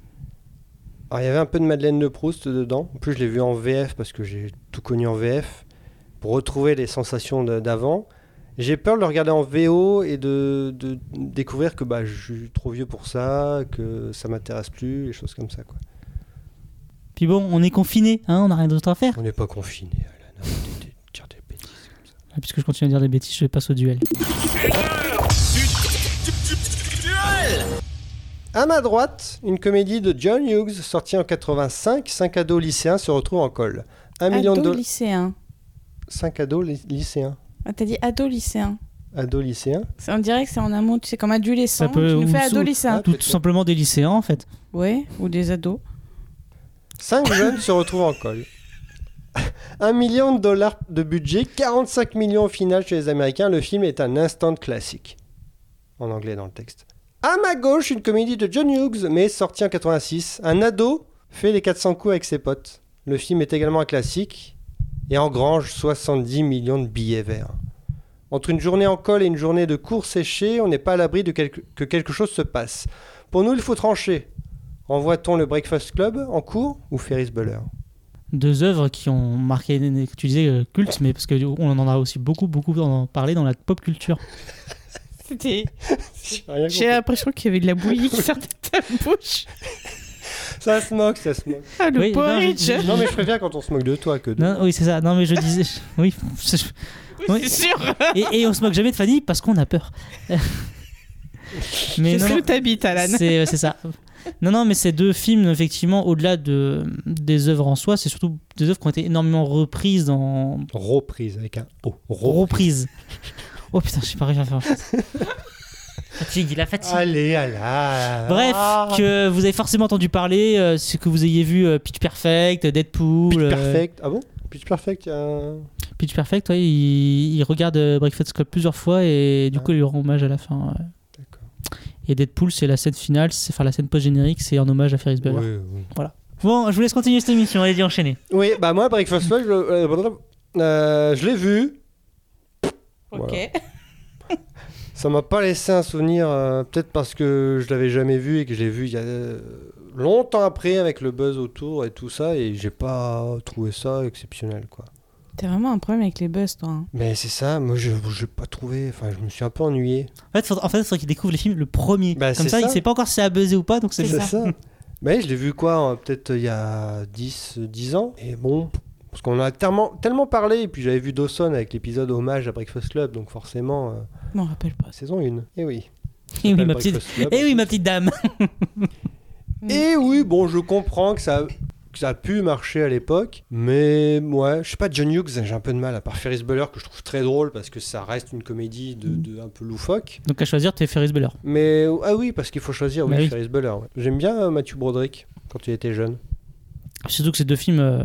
Alors il y avait un peu de Madeleine de Proust dedans. En plus, je l'ai vu en VF parce que j'ai tout connu en VF pour retrouver les sensations d'avant. J'ai peur de le regarder en VO et de, de découvrir que bah, je suis trop vieux pour ça, que ça m'intéresse plus, les choses comme ça. Quoi. Puis bon, on est confiné, hein, on n'a rien d'autre à faire. On n'est pas confiné, Alan. Arrêtez de dire des bêtises comme ça. Ah, puisque je continue à dire des bêtises, je passe au duel. À ma droite, une comédie de John Hughes sortie en 85. Cinq ados lycéens se retrouvent en colle. Un million de Ado dollars. lycéen. Cinq ados ly- lycéens. Ah, t'as dit ado lycéen. Ados lycéens. C'est- On dirait que c'est en amont, tu sais, comme adolescent. Ça peut- tu nous ou fais sous- ado lycéen. Ah, Tout, simplement des lycéens en fait. Ouais, ou des ados. Cinq jeunes se retrouvent en colle. 1 million de dollars de budget, 45 millions au final chez les Américains. Le film est un instant classique. En anglais dans le texte. À ma gauche, une comédie de John Hughes, mais sortie en 86. Un ado fait les 400 coups avec ses potes. Le film est également un classique et engrange 70 millions de billets verts. Entre une journée en col et une journée de cours séchés, on n'est pas à l'abri de quelque- que quelque chose se passe. Pour nous, il faut trancher. Envoie-t-on le Breakfast Club en cours ou Ferris Bueller? Deux œuvres qui ont marqué, tu disais, euh, culte, mais parce qu'on en a aussi beaucoup, beaucoup parlé dans la pop culture. C'était. J'ai l'impression qu'il y avait de la bouillie qui sortait de ta bouche. Ça se moque, ça se moque. Ah, le Oui, non, porridge. j'ai- Non, mais je préfère quand on se moque de toi que de. Non, oui, c'est ça. Non, mais je disais. Oui. c'est- oui. Sûr. Et, et on se moque jamais de Fanny parce qu'on a peur. mais où non, t'habites, Alan. c'est c'est ça. Non, non, mais ces deux films, effectivement, au-delà de, des œuvres en soi, c'est surtout des œuvres qui ont été énormément reprises dans. Reprise avec un O. Reprises. Oh putain, je sais pas réussi à faire. Fatigue, la fatigue. Allez, allez. Bref, que vous avez forcément entendu parler, euh, c'est que vous ayez vu euh, Pitch Perfect, Deadpool. Pitch euh, Perfect. Ah bon? Pitch Perfect, il y a un- Pitch Perfect, ouais, il, il regarde euh, Breakfast Club plusieurs fois et du Ah. coup, il lui rend hommage à la fin. ouais. D'accord. Et Deadpool, c'est la scène finale, c'est enfin la scène post-générique, c'est en hommage à Ferris Bueller. Oui, oui. Bon, je vous laisse continuer cette émission, allez-y, enchaînez. Oui, bah moi, Breakfast Club, je, euh, euh, je l'ai vu. Ok. Voilà. Ça m'a pas laissé un souvenir, euh, peut-être parce que je l'avais jamais vu et que je l'ai vu il y a euh, longtemps après avec le buzz autour et tout ça, et j'ai pas trouvé ça exceptionnel, quoi. T'as vraiment un problème avec les buzz, toi. hein. Mais c'est ça, moi je j'ai pas trouvé, enfin je me suis un peu ennuyé. En fait, en fait, il faudrait qu'il découvre les films le premier. Bah, Comme c'est ça, il ça. sait pas encore si ça a buzzé ou pas, donc c'est ça. Mais je l'ai vu quoi, peut-être il y a 10, 10 ans, et bon, parce qu'on en a tellement, tellement parlé, et puis j'avais vu Dawson avec l'épisode hommage à Breakfast Club, donc forcément, euh, Je m'en rappelle pas. saison 1, et oui. Eh oui, ma petite. Club. Eh oui, ma petite dame. Et oui, bon, je comprends que ça, que ça a pu marcher à l'époque, mais ouais, je sais pas, John Hughes, j'ai un peu de mal, à part Ferris Bueller, que je trouve très drôle parce que ça reste une comédie de, de un peu loufoque. Donc à choisir, tu es Ferris Bueller. Mais ah oui, parce qu'il faut choisir, oui, Bah oui. Ferris Bueller. ouais. J'aime bien euh, Matthew Broderick quand il était jeune. Surtout que c'est deux films euh,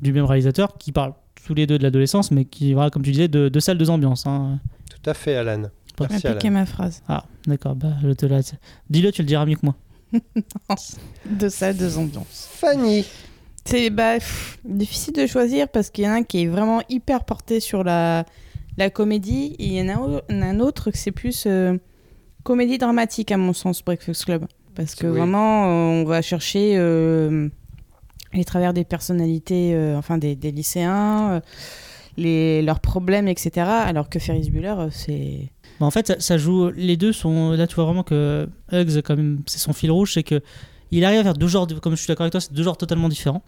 du même réalisateur qui parlent tous les deux de l'adolescence, mais qui, voilà, comme tu disais, de, de salles, deux ambiances. hein. Tout à fait, Alan. Merci, piqué Alan. ma phrase. Ah, d'accord, bah je te laisse. Dis-le, tu le diras mieux que moi. De ça, deux ambiances. Fanny. C'est bah, pff, difficile de choisir parce qu'il y en a un qui est vraiment hyper porté sur la, la comédie et il y en a un, un autre que c'est plus euh, comédie dramatique à mon sens, Breakfast Club. Parce que Oui. vraiment, euh, on va chercher euh, les travers des personnalités, euh, enfin des, des lycéens, euh, les, leurs problèmes, etc. Alors que Ferris Bueller, euh, c'est... Bah, en fait, ça, ça joue. Les deux sont. Là, tu vois vraiment que Hugs, quand même, c'est son fil rouge, c'est que il arrive à faire deux genres. de- Comme je suis d'accord avec toi, c'est deux genres totalement différents.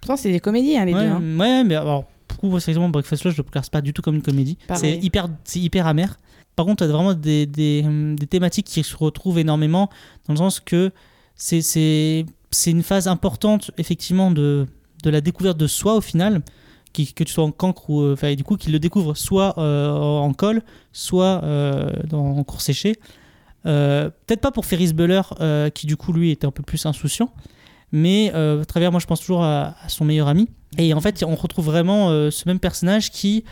Pourtant, c'est des comédies, hein, les ouais, deux. hein. ouais, mais alors, pour coup, sérieusement, Breakfast Club, je le classe pas du tout comme une comédie. C'est hyper, c'est hyper amer. Par contre, tu as vraiment des, des, des thématiques qui se retrouvent énormément, dans le sens que c'est, une phase importante, effectivement, de, de la découverte de soi, au final, que tu sois en cancre ou. euh, Enfin, du coup, qu'il le découvre soit euh, en col, soit euh, en cours séché. Peut-être pas pour Ferris Bueller, qui du coup, lui, était un peu plus insouciant, mais à travers, moi, je pense toujours à, son meilleur ami. Et en fait, on retrouve vraiment ce même personnage qui,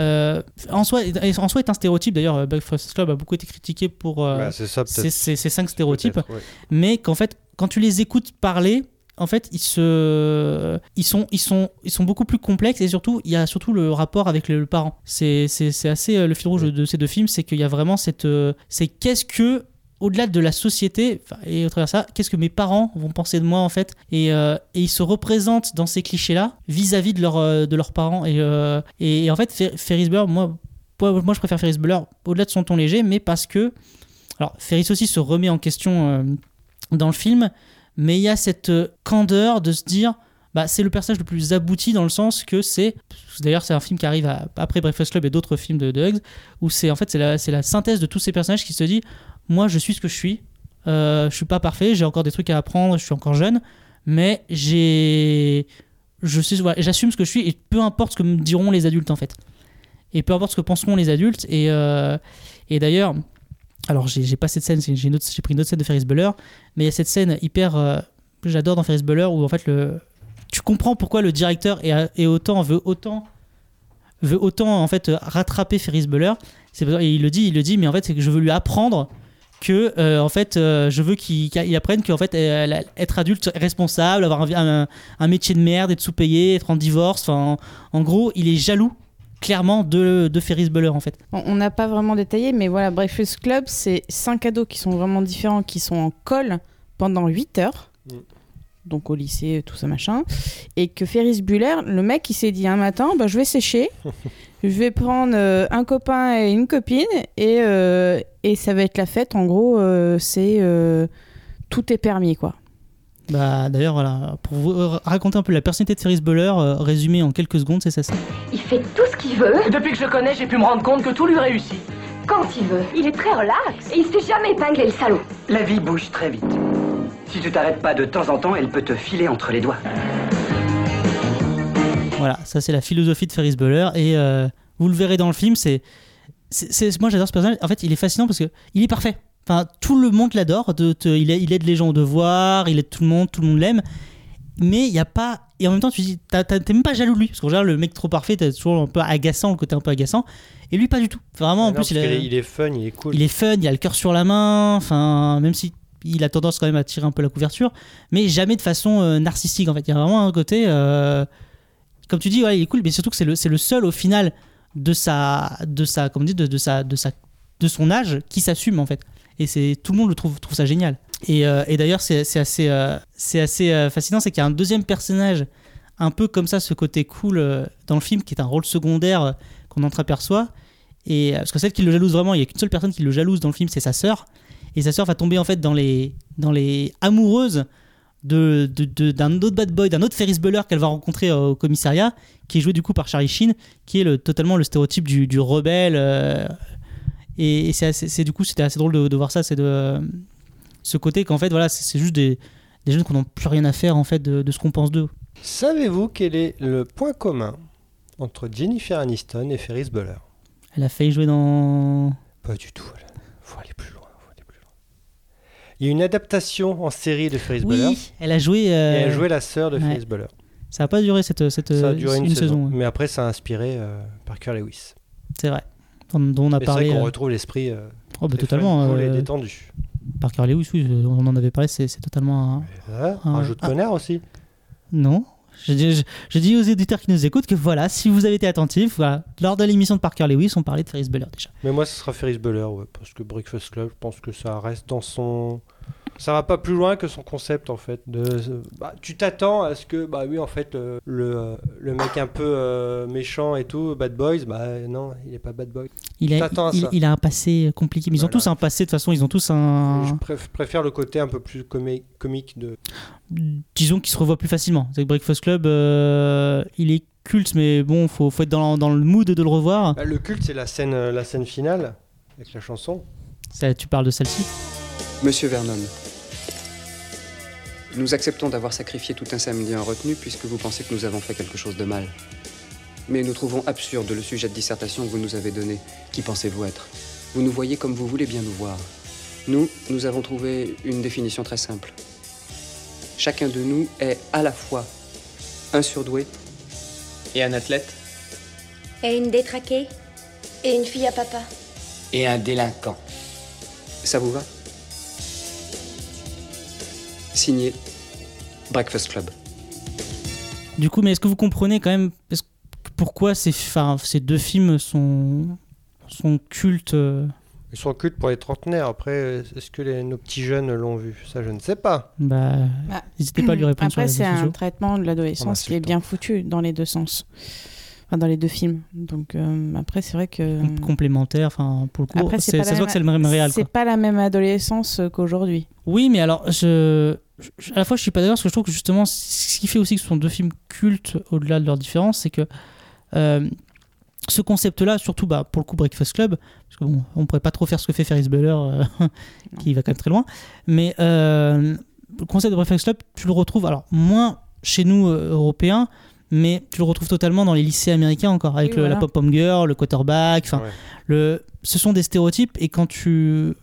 euh, en, soi, est- en soi, est un stéréotype. D'ailleurs, euh, Breakfast Club a beaucoup été critiqué pour euh, Bah, ça, ces, peut-être. ces- ces cinq stéréotypes, ouais. mais qu'en fait, quand tu les écoutes parler, en fait, ils, se... ils, sont, ils, sont, ils sont beaucoup plus complexes et surtout, il y a surtout le rapport avec le, le parent. C'est assez le fil rouge de ces deux films, c'est qu'il y a vraiment cette. c'est qu'est-ce que au-delà de la société, et au travers de ça, qu'est-ce que mes parents vont penser de moi en fait? Et, euh, et ils se représentent dans ces clichés-là vis-à-vis de, euh, leurs parents. Et, euh, en fait, Fer- Ferris Bueller, moi, moi, je préfère Ferris Bueller au-delà de son ton léger, mais parce que. Alors, Ferris aussi se remet en question dans le film, mais il y a cette candeur de se dire. Bah, c'est le personnage le plus abouti dans le sens que c'est d'ailleurs c'est un film qui arrive après Breakfast Club et d'autres films de, de où c'est en fait c'est la, c'est la synthèse de tous ces personnages qui se dit moi je suis ce que je suis euh, je suis pas parfait j'ai encore des trucs à apprendre je suis encore jeune mais j'ai je voilà, j'assume ce que je suis et peu importe ce que me diront les adultes en fait et peu importe ce que penseront les adultes et, euh, et d'ailleurs alors j'ai pas cette scène j'ai pris une autre scène de Ferris Bueller mais il y a cette scène hyper euh, j'adore dans Ferris Bueller où en fait le tu comprends pourquoi le directeur est, est autant veut autant veut autant en fait rattraper Ferris Bueller. Et il le dit, il le dit, mais en fait c'est que je veux lui apprendre que euh, en fait euh, je veux qu'il qu'il apprenne qu'en fait euh, être adulte responsable, avoir un, un- un métier de merde, être sous-payé, être en divorce. Enfin, en, en gros, il est jaloux clairement de, de Ferris Bueller en fait. On on n'a pas vraiment détaillé, mais voilà, Breakfast Club, c'est cinq ados qui sont vraiment différents, qui sont en colle pendant 8 heures. Mm. Donc au lycée, tout ça machin. Et que Ferris Bueller, le mec, il s'est dit un matin, bah, je vais sécher, je vais prendre euh, un copain et une copine, et, euh, et ça va être la fête. En gros, euh, c'est euh, tout est permis, quoi. Bah d'ailleurs voilà, pour vous raconter un peu la personnalité de Ferris Bueller, euh, résumé en quelques secondes, c'est ça. ça? Il fait tout ce qu'il veut, Depuis que je le connais, j'ai pu me rendre compte que tout lui réussit. quand il veut. Il est très relax. Et il se fait jamais épingler, le salaud. La vie bouge très vite. Si tu t'arrêtes pas de temps en temps, elle peut te filer entre les doigts. Voilà, ça c'est la philosophie de Ferris Bueller et euh, vous le verrez dans le film, c'est c'est- moi j'adore ce personnage. En fait, il est fascinant parce que il est parfait. Enfin, tout le monde l'adore. de- il, aide- il aide les gens au devoir, il aide tout le monde, tout le monde l'aime. Mais il y a pas et en même temps tu dis t'es même pas jaloux de lui parce qu'en général le mec trop parfait t'es toujours un peu agaçant, le côté un peu agaçant. Et lui pas du tout. Vraiment en Non, plus il, a- il est fun, il est cool. il est fun, il a le cœur sur la main, enfin, même si il a tendance quand même à tirer un peu la couverture, mais jamais de façon euh, narcissique en fait. Il y a vraiment un côté, euh, comme tu dis, il est cool, mais surtout que c'est le, c'est le seul au final de sa, de sa, comme dit, de, sa, de sa, de son âge qui s'assume en fait. Et c'est tout le monde le trouve, trouve ça génial. Et, euh, et d'ailleurs, c'est c'est assez, euh, c'est assez euh, fascinant, c'est qu'il y a un deuxième personnage un peu comme ça, ce côté cool dans le film, qui est un rôle secondaire qu'on entreaperçoit. Et parce que celle qui le jalouse vraiment, il y a qu'une seule personne qui le jalouse dans le film, c'est sa sœur. Et sa sœur va tomber en fait dans les, dans les amoureuses de, de- de- d'un autre bad boy, d'un autre Ferris Bueller qu'elle va rencontrer euh, au commissariat, qui est joué du coup par Charlie Sheen, qui est le, totalement le stéréotype du, du rebelle. euh, et et c'est, du coup c'était assez drôle de, de voir ça, c'est de euh, ce côté qu'en fait voilà c'est, c'est juste des, des jeunes qui n'ont plus rien à faire en fait de, de ce qu'on pense d'eux. Savez-vous quel est le point commun entre Jennifer Aniston et Ferris Bueller? Elle a failli jouer dans Pas du tout. elle. Faut aller plus loin. faut aller plus loin. Il y a une adaptation en série de Ferris Bueller. oui, elle a joué. Et euh, elle jouait la sœur de ouais. Ferris Bueller. Ça a pas duré cette, cette Ça a duré une, saison. Mais après, ça a inspiré euh, Parker Lewis. C'est vrai. Dont, on a Et c'est vrai parlé. qu'on euh, retrouve l'esprit euh, oh, bah, totalement. et euh, détendu. Parker Lewis, oui, on en avait parlé, c'est totalement. un- un- un jeu de connard aussi. Non. Je dis, aux éditeurs qui nous écoutent que voilà, si vous avez été attentifs, lors de l'émission de Parker Lewis, on parlait de Ferris Bueller déjà. Mais moi, ce sera Ferris Bueller, parce que Breakfast Club, je pense que ça reste dans son. Ça va pas plus loin que son concept en fait. De... Bah, tu t'attends à ce que, bah oui, en fait, le, le, le mec un peu euh, méchant et tout, Bad Boys, bah non, il est pas Bad Boy. Il a, T'attends à il, ça. il a un passé compliqué, mais ils ont tous un passé, de toute façon, ils ont tous un. Je préf- préfère le côté un peu plus comique de. Disons qu'ils se revoient plus facilement. C'est que Breakfast Club, euh, il est culte, mais bon, faut, faut être dans, dans le mood de le revoir. Bah, le culte, c'est la scène, la scène finale avec la chanson. Ça, tu parles de celle-ci? Monsieur Vernon, nous acceptons d'avoir sacrifié tout un samedi en retenue puisque vous pensez que nous avons fait quelque chose de mal. Mais nous trouvons absurde le sujet de dissertation que vous nous avez donné. Qui pensez-vous être? Vous nous voyez comme vous voulez bien nous voir. Nous, nous avons trouvé une définition très simple. Chacun de nous est à la fois un surdoué et un athlète. Et une détraquée Et une fille à papa Et un délinquant. Ça vous va? Signé Breakfast Club. Du coup, mais est-ce que vous comprenez quand même est-ce- pourquoi ces, enfin, ces deux films sont, sont cultes euh, Ils sont cultes pour les trentenaires. Après, est-ce que les- nos petits jeunes l'ont vu? Ça, je ne sais pas. bah, Bah, N'hésitez pas à lui répondre Après, sur c'est un traitement de l'adolescence qui est bien foutu dans les deux sens. Enfin, dans les deux films. Donc, euh, après, c'est vrai que. Com- complémentaire, enfin, pour le coup, Après, c'est- ça se voit que c'est le même réel. C'est pas la même adolescence euh, qu'aujourd'hui. Oui, mais alors, je, je- à la fois, je suis pas d'accord parce que je trouve que justement, ce qui fait aussi que ce sont deux films cultes au-delà de leur différence, c'est que euh, ce concept-là, surtout bah, pour le coup Breakfast Club, parce que bon, on pourrait pas trop faire ce que fait Ferris Bueller, euh, qui va quand même très loin, mais euh, le concept de Breakfast Club, tu le retrouves, alors moins chez nous euh, Européens, mais tu le retrouves totalement dans les lycées américains encore, avec Oui, le- voilà. la pop-pom girl, le quarterback, enfin, Ouais. le, ce sont des stéréotypes et quand tu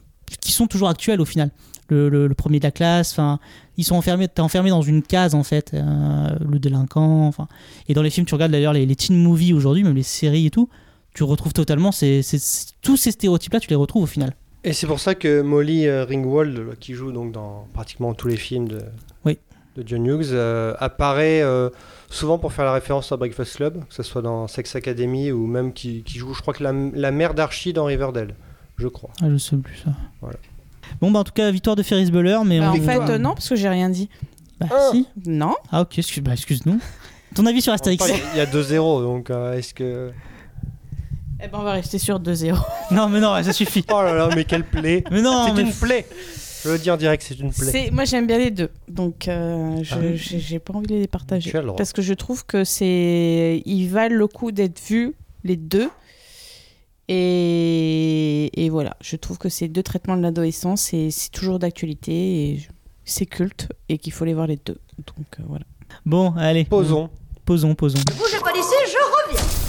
qui sont toujours actuels au final. le, le- le premier de la classe. Enfin, ils sont enfermés. T'es enfermé dans une case en fait, euh, le délinquant. Enfin, et dans les films, tu regardes d'ailleurs les, les teen movies aujourd'hui, même les séries et tout, tu retrouves totalement ces, ces- ces- tous ces stéréotypes-là, tu les retrouves au final. Et c'est pour ça que Molly euh, Ringwald, qui joue donc dans pratiquement tous les films de, Oui. de John Hughes, euh, apparaît euh, souvent pour faire la référence à Breakfast Club, que ce soit dans Sex Academy ou même qui, qui joue, je crois que la, la mère d'Archie dans Riverdale, je crois. Ah, je sais plus ça. Voilà. Bon, bah en tout cas, victoire de Ferris Bueller, mais Bah, on en fait, euh, non, parce que j'ai rien dit. Bah, si. Non. Ah, ok, excuse, bah, excuse-nous. Ton avis sur Astérix Il y a 2-0, donc euh, est-ce que. Eh ben, on va rester sur 2-0. Non, mais non, ça suffit. Oh là là, mais quelle plaie Mais non, C'est mais- une plaie Je le dis en direct, c'est une plaie. Moi, j'aime bien les deux. Donc, euh, je- Ah j'ai pas envie de les partager. Parce que je trouve que c'est. Ils valent le coup d'être vus, les deux. Et, et voilà, je trouve que ces deux traitements de l'adolescence, et c'est toujours d'actualité et c'est culte et qu'il faut les voir les deux. Donc euh, voilà. Bon, allez. Posons. Posons, posons. Bougez pas d'ici, je reviens.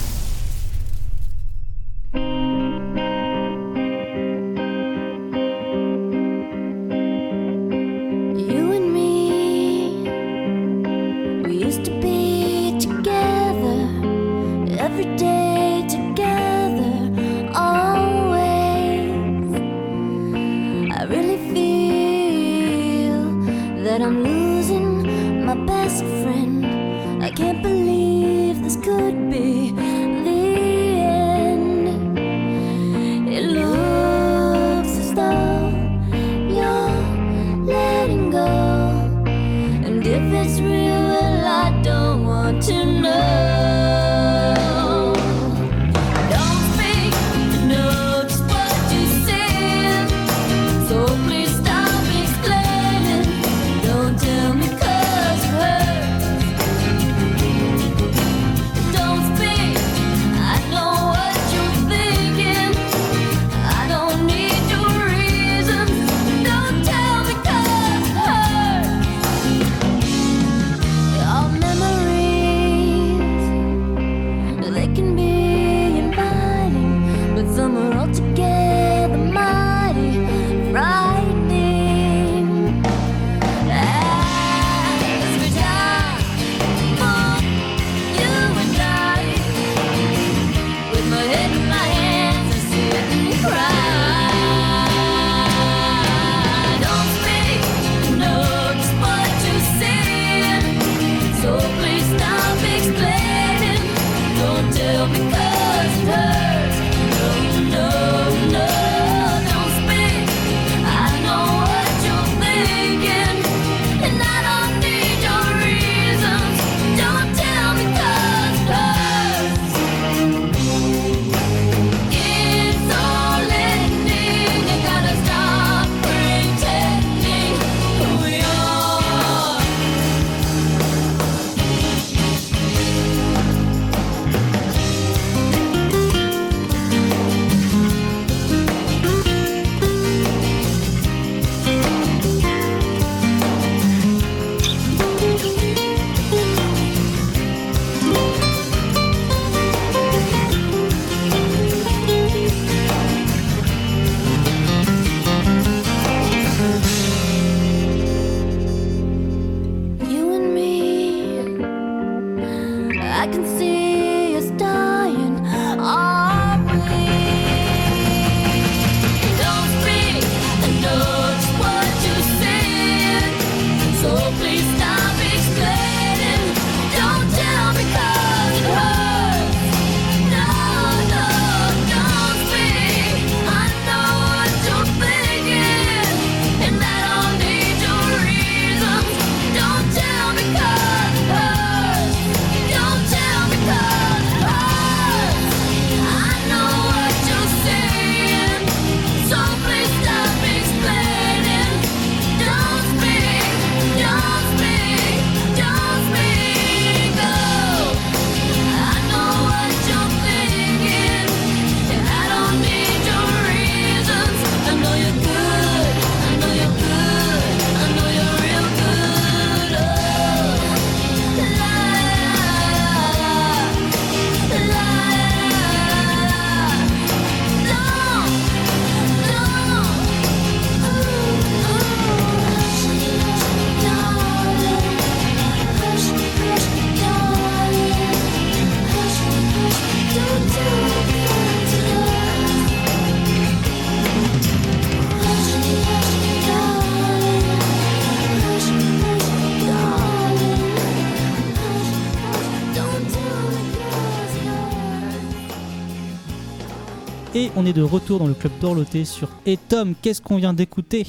Est de retour dans le club d'Orloté sur Et Tom, qu'est-ce qu'on vient d'écouter?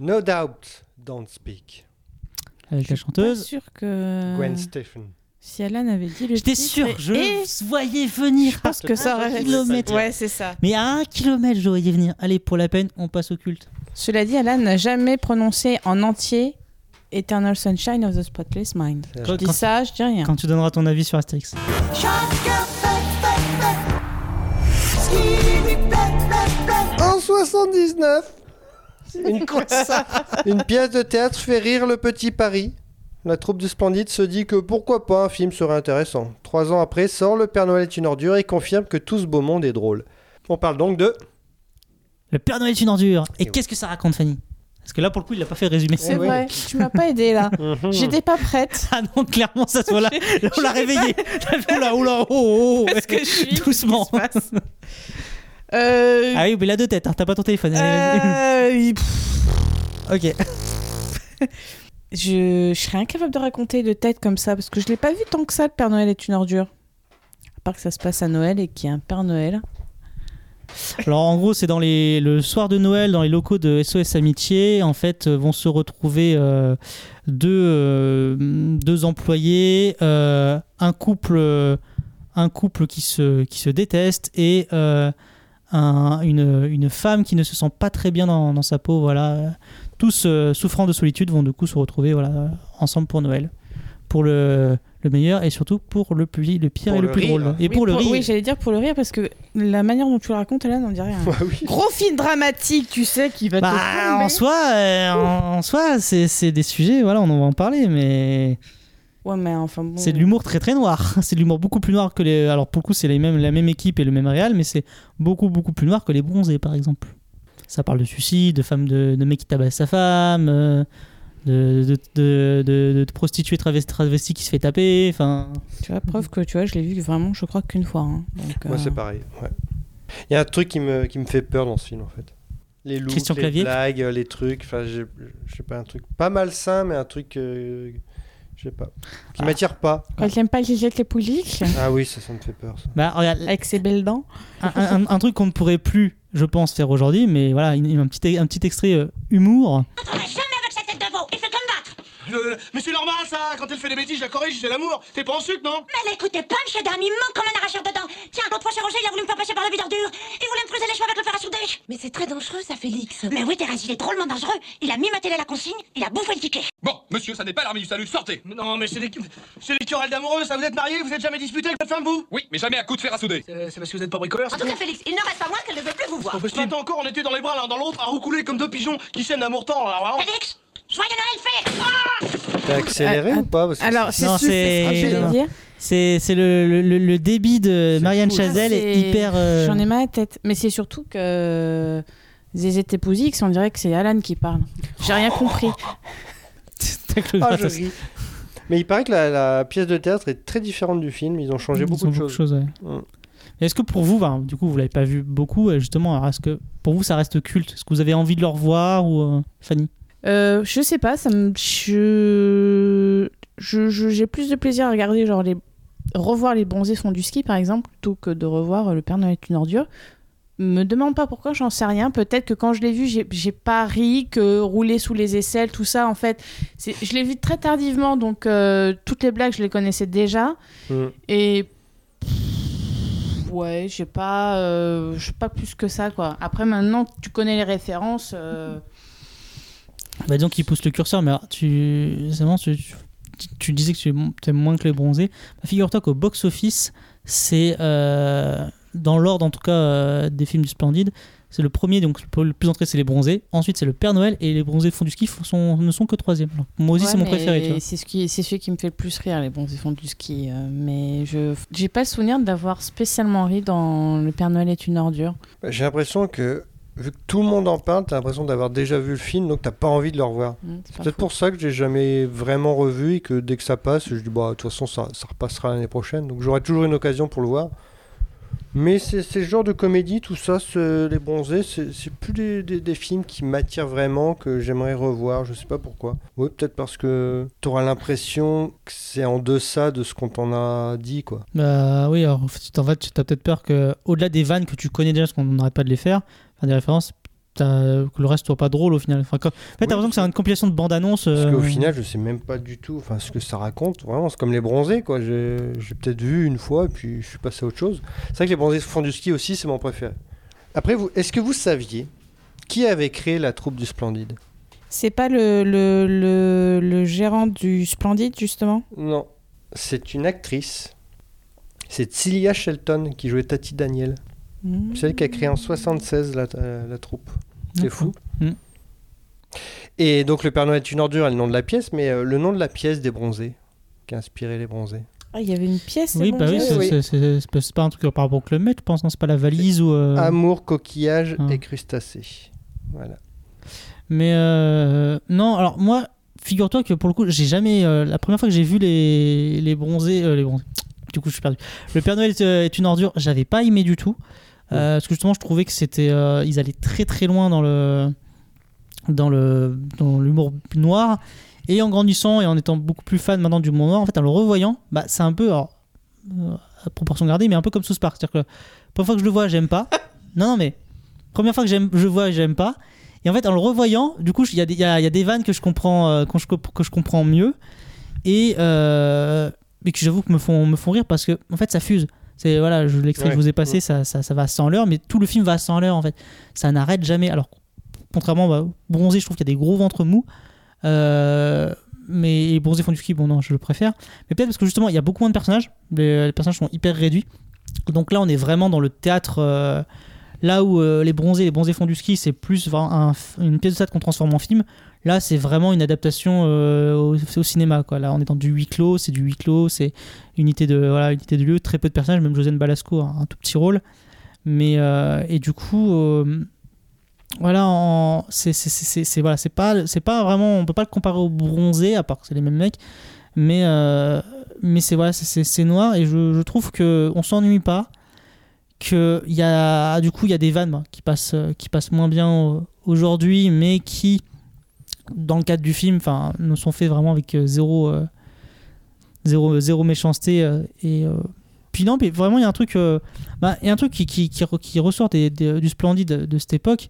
No doubt, don't speak. Avec la Pas chanteuse. sûr que. Gwen Stephen. Si Alan avait dit le J'étais sûr, je et voyais venir. je pense que ça aurait kilomètre. Ouais, c'est ça. Mais à un kilomètre, je voyais venir. Allez, pour la peine, on passe au culte. Cela dit, Alan n'a jamais prononcé en entier Eternal Sunshine of the Spotless Mind. Je Quand- dis ça, je dis rien. Quand tu donneras ton avis sur Astérix. En 79, une, une pièce de théâtre fait rire le petit Paris. La troupe du Splendide se dit que pourquoi pas un film serait intéressant. Trois ans après sort Le Père Noël est une ordure et confirme que tout ce beau monde est drôle. On parle donc de... Le Père Noël est une ordure. Et qu'est-ce que ça raconte, Fanny? Parce que là, pour le coup, il l'a pas fait résumer. C'est vrai, tu m'as pas aidé là. Mhm. J'étais pas prête. Ah non, clairement, ça soit là. Là, on l'a réveillé. Oula, oula, oh, oh, oh. Parce que je suis. Doucement. Euh, Ah oui, mais il a deux têtes. hein. T'as pas ton téléphone. euh, ok. je, je serais incapable de raconter de tête comme ça parce que je l'ai pas vu tant que ça. Le Père Noël est une ordure. À part que ça se passe à Noël et qu'il y a un Père Noël. Alors en gros, c'est dans les le soir de Noël dans les locaux de SOS Amitié. En fait, euh, vont se retrouver euh, deux euh, deux employés, un couple un couple qui se déteste et un- une, femme qui ne se sent pas très bien dans, sa peau. Voilà, tous souffrant de solitude vont du coup se retrouver voilà ensemble pour Noël, pour le le meilleur et surtout pour le plus le pire Pour et le, le plus rire. drôle. Et Oui, pour le rire. Oui, j'allais dire pour le rire parce que la manière dont tu le racontes, Alan, on dirait un gros film dramatique, tu sais, qui va te. Bah, plomber. en soi, euh, en, en soi, c'est c'est des sujets, voilà, on en va en parler, mais Ouais, mais enfin bon. c'est de l'humour très très noir. C'est de l'humour beaucoup plus noir que les. Alors pour le coup, c'est les mêmes, la même équipe et le même réal, mais c'est beaucoup beaucoup plus noir que les bronzés, par exemple. Ça parle de suicide, de femme, de, de mec qui tabasse sa femme, euh, de, de, de, de- de prostituée travesti, travesti qui se fait taper, enfin. Tu vois, preuve que tu vois, je l'ai vu vraiment, je crois qu'une fois. hein. Donc, Moi, euh, c'est pareil. ouais. Il y a un truc qui me, qui me fait peur dans ce film, en fait. Les loups, Christian les Clavier? blagues, les trucs. Enfin, je je sais pas, un truc pas malsain, mais un truc. euh, je sais pas. Qui Ah. m'attire pas. Quand il aime pas qu'il jette les pouliches? Ah oui, ça, ça me fait peur, ça. Bah, regarde, avec ses belles dents? un, un- un truc qu'on ne pourrait plus, je pense, faire aujourd'hui, mais voilà, une- un petit, un petit extrait euh, humour. Jamais avec sa tête de veau, il fait Euh, mais c'est normal ça, quand elle fait des bêtises, je la corrige, c'est l'amour. T'es pas en sucre, non Mais l'écoutez pas, monsieur Dame, il manque comme un arracheur dedans. Tiens, l'autre fois chez Roger, il a voulu me faire passer par le vide d'ordure Il voulait me creuser les cheveux avec le fer à souder Mais c'est très dangereux, ça, Félix. Mais oui, Thérèse, il est drôlement dangereux. Il a mimaté la consigne, il a bouffé le ticket. Bon, monsieur, ça n'est pas l'armée du salut, sortez. Non, mais c'est des, c'est des querelles d'amoureux, ça. Vous êtes mariés, vous êtes jamais disputé avec votre femme, vous Oui, mais jamais à coup de fer à souder. C'est parce que vous êtes pas bricoleur, En tout cas, Félix, il ne reste pas moins qu'elle ne veut plus vous voir. Encore, on était dans les bras l'un dans l'autre, à roucouler comme deux pigeons qui s'aiment d'amour tendre, alors vraiment. Félix Joyeux Noël fait Ah T'as accéléré Ah, ou pas Parce que Alors, c'est Non, ce que c'est- dire. C'est c'est le, le, le- le débit de Marianne fou, Chazelle est C'est- hyper. euh, J'en ai mal à la tête. Mais c'est surtout que Zézé Tepouzix, on dirait que c'est Alan qui parle. J'ai rien compris. avec le Ah, je ris. Mais il paraît que la, la pièce de théâtre est très différente du film. Ils ont changé Ils beaucoup ont de choses. ouais. Mm. Est-ce que pour vous, du coup, vous l'avez pas vu beaucoup, euh, justement, alors est-ce que pour vous ça reste culte? Est-ce que vous avez envie de le revoir ou euh, Fanny? Euh, je sais pas, ça me. Je. je- je- J'ai plus de plaisir à regarder, genre, les. Revoir les bronzés font du ski, par exemple, plutôt que de revoir Le Père Noël est une ordure. Me demande pas pourquoi, j'en sais rien. Peut-être que quand je l'ai vu, j'ai j'ai pas ri, que rouler sous les aisselles, tout ça, en fait. Je l'ai vu très tardivement, donc euh, toutes les blagues, je les connaissais déjà. Mm. Et. Ouais, j'ai pas, euh, j'ai pas plus que ça, quoi. Après, maintenant que tu connais les références. euh, bah, Disons qu'il pousse le curseur, mais alors, tu, c'est vraiment, tu, tu- tu disais que tu aimes moins que les bronzés. Bah, Figure-toi qu'au box-office, c'est euh, dans l'ordre en tout cas euh, des films du Splendide. C'est le premier, donc le plus entré, c'est les bronzés. Ensuite, c'est le Père Noël et les bronzés font du ski sont, ne sont que troisième. Alors, moi aussi, Ouais, c'est mon préféré. Tu vois. C'est ce qui, c'est celui qui me fait le plus rire, les bons font du ski. euh, mais je, j'ai pas le souvenir d'avoir spécialement ri dans Le Père Noël est une ordure. J'ai l'impression que, vu que tout le monde en parle, t'as l'impression d'avoir déjà vu le film, donc t'as pas envie de le revoir. Mm, c'est peut-être pour ça que j'ai jamais vraiment revu et que dès que ça passe, je dis, bah, de toute façon, ça, ça repassera l'année prochaine. Donc j'aurai toujours une occasion pour le voir. Mais c'est c'est le genre de comédie, tout ça, ce- les bronzés, c'est c'est plus des, des- des films qui m'attirent vraiment, que j'aimerais revoir, je sais pas pourquoi. Oui, peut-être parce que tu auras l'impression que c'est en deçà de ce qu'on t'en a dit, quoi. Bah oui, alors en fait, en fait, tu as peut-être peur que, au-delà des vannes que tu connais déjà, parce qu'on n'arrête pas de les faire, enfin des références, que le reste soit pas drôle au final. Enfin, quand- En fait, t'as l'impression que c'est une compilation de bandes annonces. Parce qu'au final, je sais même pas du tout enfin, ce que ça raconte. Vraiment, c'est comme les bronzés, quoi. J'ai j'ai peut-être vu une fois, et puis je suis passé à autre chose. C'est vrai que les bronzés font du ski aussi, c'est mon préféré. Après, vous, est-ce que vous saviez qui avait créé la troupe du Splendide? C'est pas le, le, le, le gérant du Splendide, justement? Non, c'est une actrice. C'est Cilia Shelton qui jouait Tati Daniel. Mmh. C'est elle qui a créé en 76 la, euh, la troupe. C'est fou. Mm. Et donc le Père Noël est une ordure, est le nom de la pièce, mais euh, le nom de la pièce des bronzés, qui a inspiré les bronzés. Ah, il y avait une pièce Oui, c'est bah oui, c'est oui. pas- un truc par rapport au Club Med, je pense, non, c'est pas la valise ou. euh, Amour, coquillage Ah. et crustacés. Voilà. Mais euh, non, alors moi, figure-toi que pour le coup, j'ai jamais. euh, la première fois que j'ai vu les, les bronzés. euh, les bronzés. Du coup, je suis perdu. Le Père Noël est, euh, est une ordure, j'avais pas aimé du tout. Euh, parce que justement, je trouvais que c'était. euh, ils allaient très très loin dans le. Dans le dans l'humour noir. Et en grandissant et en étant beaucoup plus fan maintenant du monde noir, en fait, en le revoyant, bah, c'est un peu. Alors, euh, à proportion gardée, mais un peu comme South Park. C'est-à-dire que la première fois que je le vois, j'aime pas. Non, non, mais. Première fois que j'aime, je vois, j'aime pas. Et en fait, en le revoyant, du coup, il y, a des- il y a, il y a des vannes que je comprends, euh, que, je, comp- que je comprends mieux. Et, euh, et que j'avoue que me font, me font rire parce que, en fait, ça fuse. C'est voilà, je- l'extrait que je vous ai passé, ça, ça, ça va à 100 à l'heure, mais tout le film va à 100 à l'heure en fait. Ça n'arrête jamais. Alors, contrairement bah, au Bronzé, je trouve qu'il y a des gros ventres mous. Euh, mais Bronzé font du ski, bon, non, je le préfère. Mais peut-être parce que justement, il y a beaucoup moins de personnages. Les, les personnages sont hyper réduits. Donc là, on est vraiment dans le théâtre. euh, là où euh, les bronzés, les bronzés font du ski, c'est plus vraiment un- une pièce de théâtre qu'on transforme en film. Là, c'est vraiment une adaptation euh, au, cinéma. Là, on est dans du huis clos, c'est du huis clos, c'est unité de voilà, unité de lieu, très peu de personnages, même Josiane Balasco a un tout petit rôle. Mais euh, et du coup, euh, voilà, c'est voilà, c'est pas c'est pas vraiment, on peut pas le comparer au bronzé, à part que c'est les mêmes mecs. Mais euh, mais c'est voilà, c'est- noir et je, trouve que on s'ennuie pas que y a du coup il y a des vannes qui passent qui passent moins bien aujourd'hui mais qui dans le cadre du film enfin nous sont faits vraiment avec euh, zéro euh, zéro zéro méchanceté euh, et euh, puis non mais vraiment il y a un truc euh, bah, y a un truc qui, qui, qui, re- qui ressort des- du splendide de, cette époque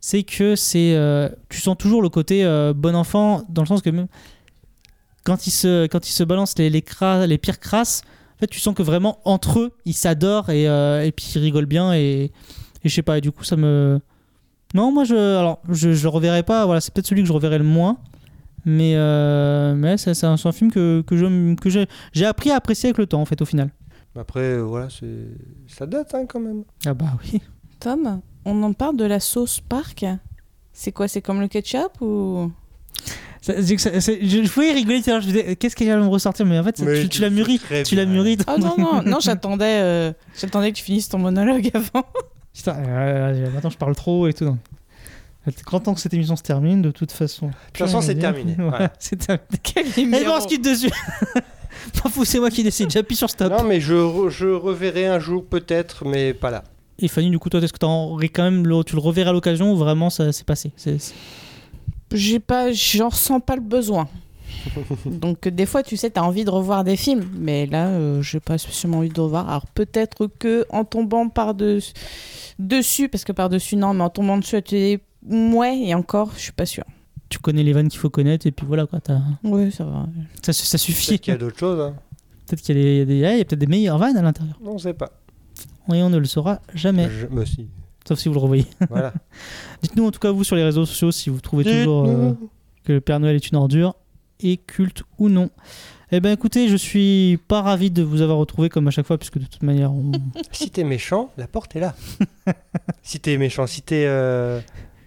c'est que c'est euh, tu sens toujours le côté euh, bon enfant dans le sens que même quand ils se quand ils se balancent les les, cras- pires crasses en fait, tu sens que vraiment entre eux, ils s'adorent et, euh, et puis ils rigolent bien et, je sais pas. Du coup, ça me. Non, moi, je, alors, je, je le reverrai pas. Voilà, c'est peut-être celui que je reverrai le moins. Mais, euh, mais c'est c'est un, c'est un film que, que je- que j'ai j'ai appris à apprécier avec le temps, en fait, au final. Après, euh, voilà, c'est ça date hein, quand même. Ah bah oui. Tom, on en parle de la sauce parc C'est quoi C'est comme le ketchup ou? Ça- c'est que ça- c'est- je, je pouvais rigoler tout à l'heure, je me disais, qu'est-ce qu'elle va me ressortir? Mais en fait, Mais tu, l'as mûri. Tu l'as mûri. Ah non, non, non, j'attendais euh, j'attendais que tu finisses ton monologue avant. Putain, euh, maintenant je parle trop et tout. non. Grand temps que cette émission se termine, de toute façon. De toute façon, c'est terminé. Voilà, Voilà. c'est terminé. Quel Et numéro bon, on se quitte dessus. Fous, c'est moi qui décide. J'appuie sur stop. Non, mais je, re- je reverrai un jour peut-être, mais pas là. Et Fanny, du coup, toi, est-ce que t'en aurais quand même le- tu le reverrais à l'occasion ou vraiment ça s'est passé? J'ai pas, j'en ressens pas le besoin. Donc des fois, tu sais, t'as envie de revoir des films, mais là, euh, j'ai pas spécialement envie de revoir. Alors peut-être que en tombant par de- dessus, parce que par dessus non, mais en tombant dessus, tu dis ouais, et encore, je suis pas sûre. Tu connais les vannes qu'il faut connaître et puis voilà quoi. t'as- Oui, ça va. Ça, ça suffit. Peut-être qu'il y a d'autres choses. Hein. Peut-être qu'il y a des, il y a des- ah, il y a peut-être des meilleures vannes à l'intérieur. On sait pas. Et on ne le saura jamais. Je me suis. Sauf si vous le revoyez. Voilà. Dites-nous en tout cas vous sur les réseaux sociaux si vous trouvez toujours euh, que le Père Noël est une ordure et culte ou non. Eh ben écoutez, je suis pas ravi de vous avoir retrouvé comme à chaque fois puisque de toute manière on... Si t'es méchant, la porte est là. si t'es méchant, si t'es. euh,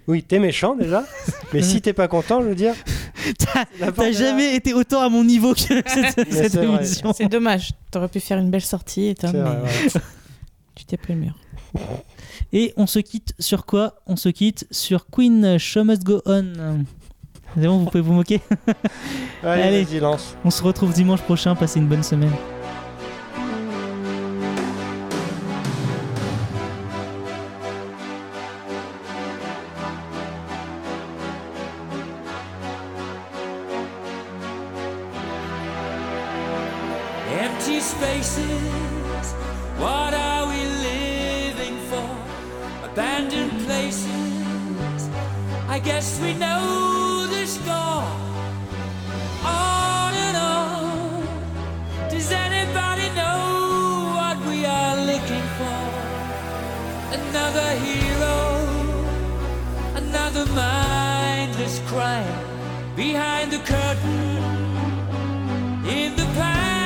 Oui, t'es méchant déjà. mais si t'es pas content, je veux dire. T'as là. jamais été autant à mon niveau que cette, cette c'est vrai. émission. C'est dommage. T'aurais pu faire une belle sortie, Tom, C'est vrai, mais tu t'es pris le mur. Et on se quitte sur quoi? On se quitte sur Queen Show Must Go On. C'est bon, vous pouvez vous moquer Allez, Allez. vas-y, lance. On se retrouve dimanche prochain, passez une bonne semaine. Another hero, another mindless crime behind the curtain in the past.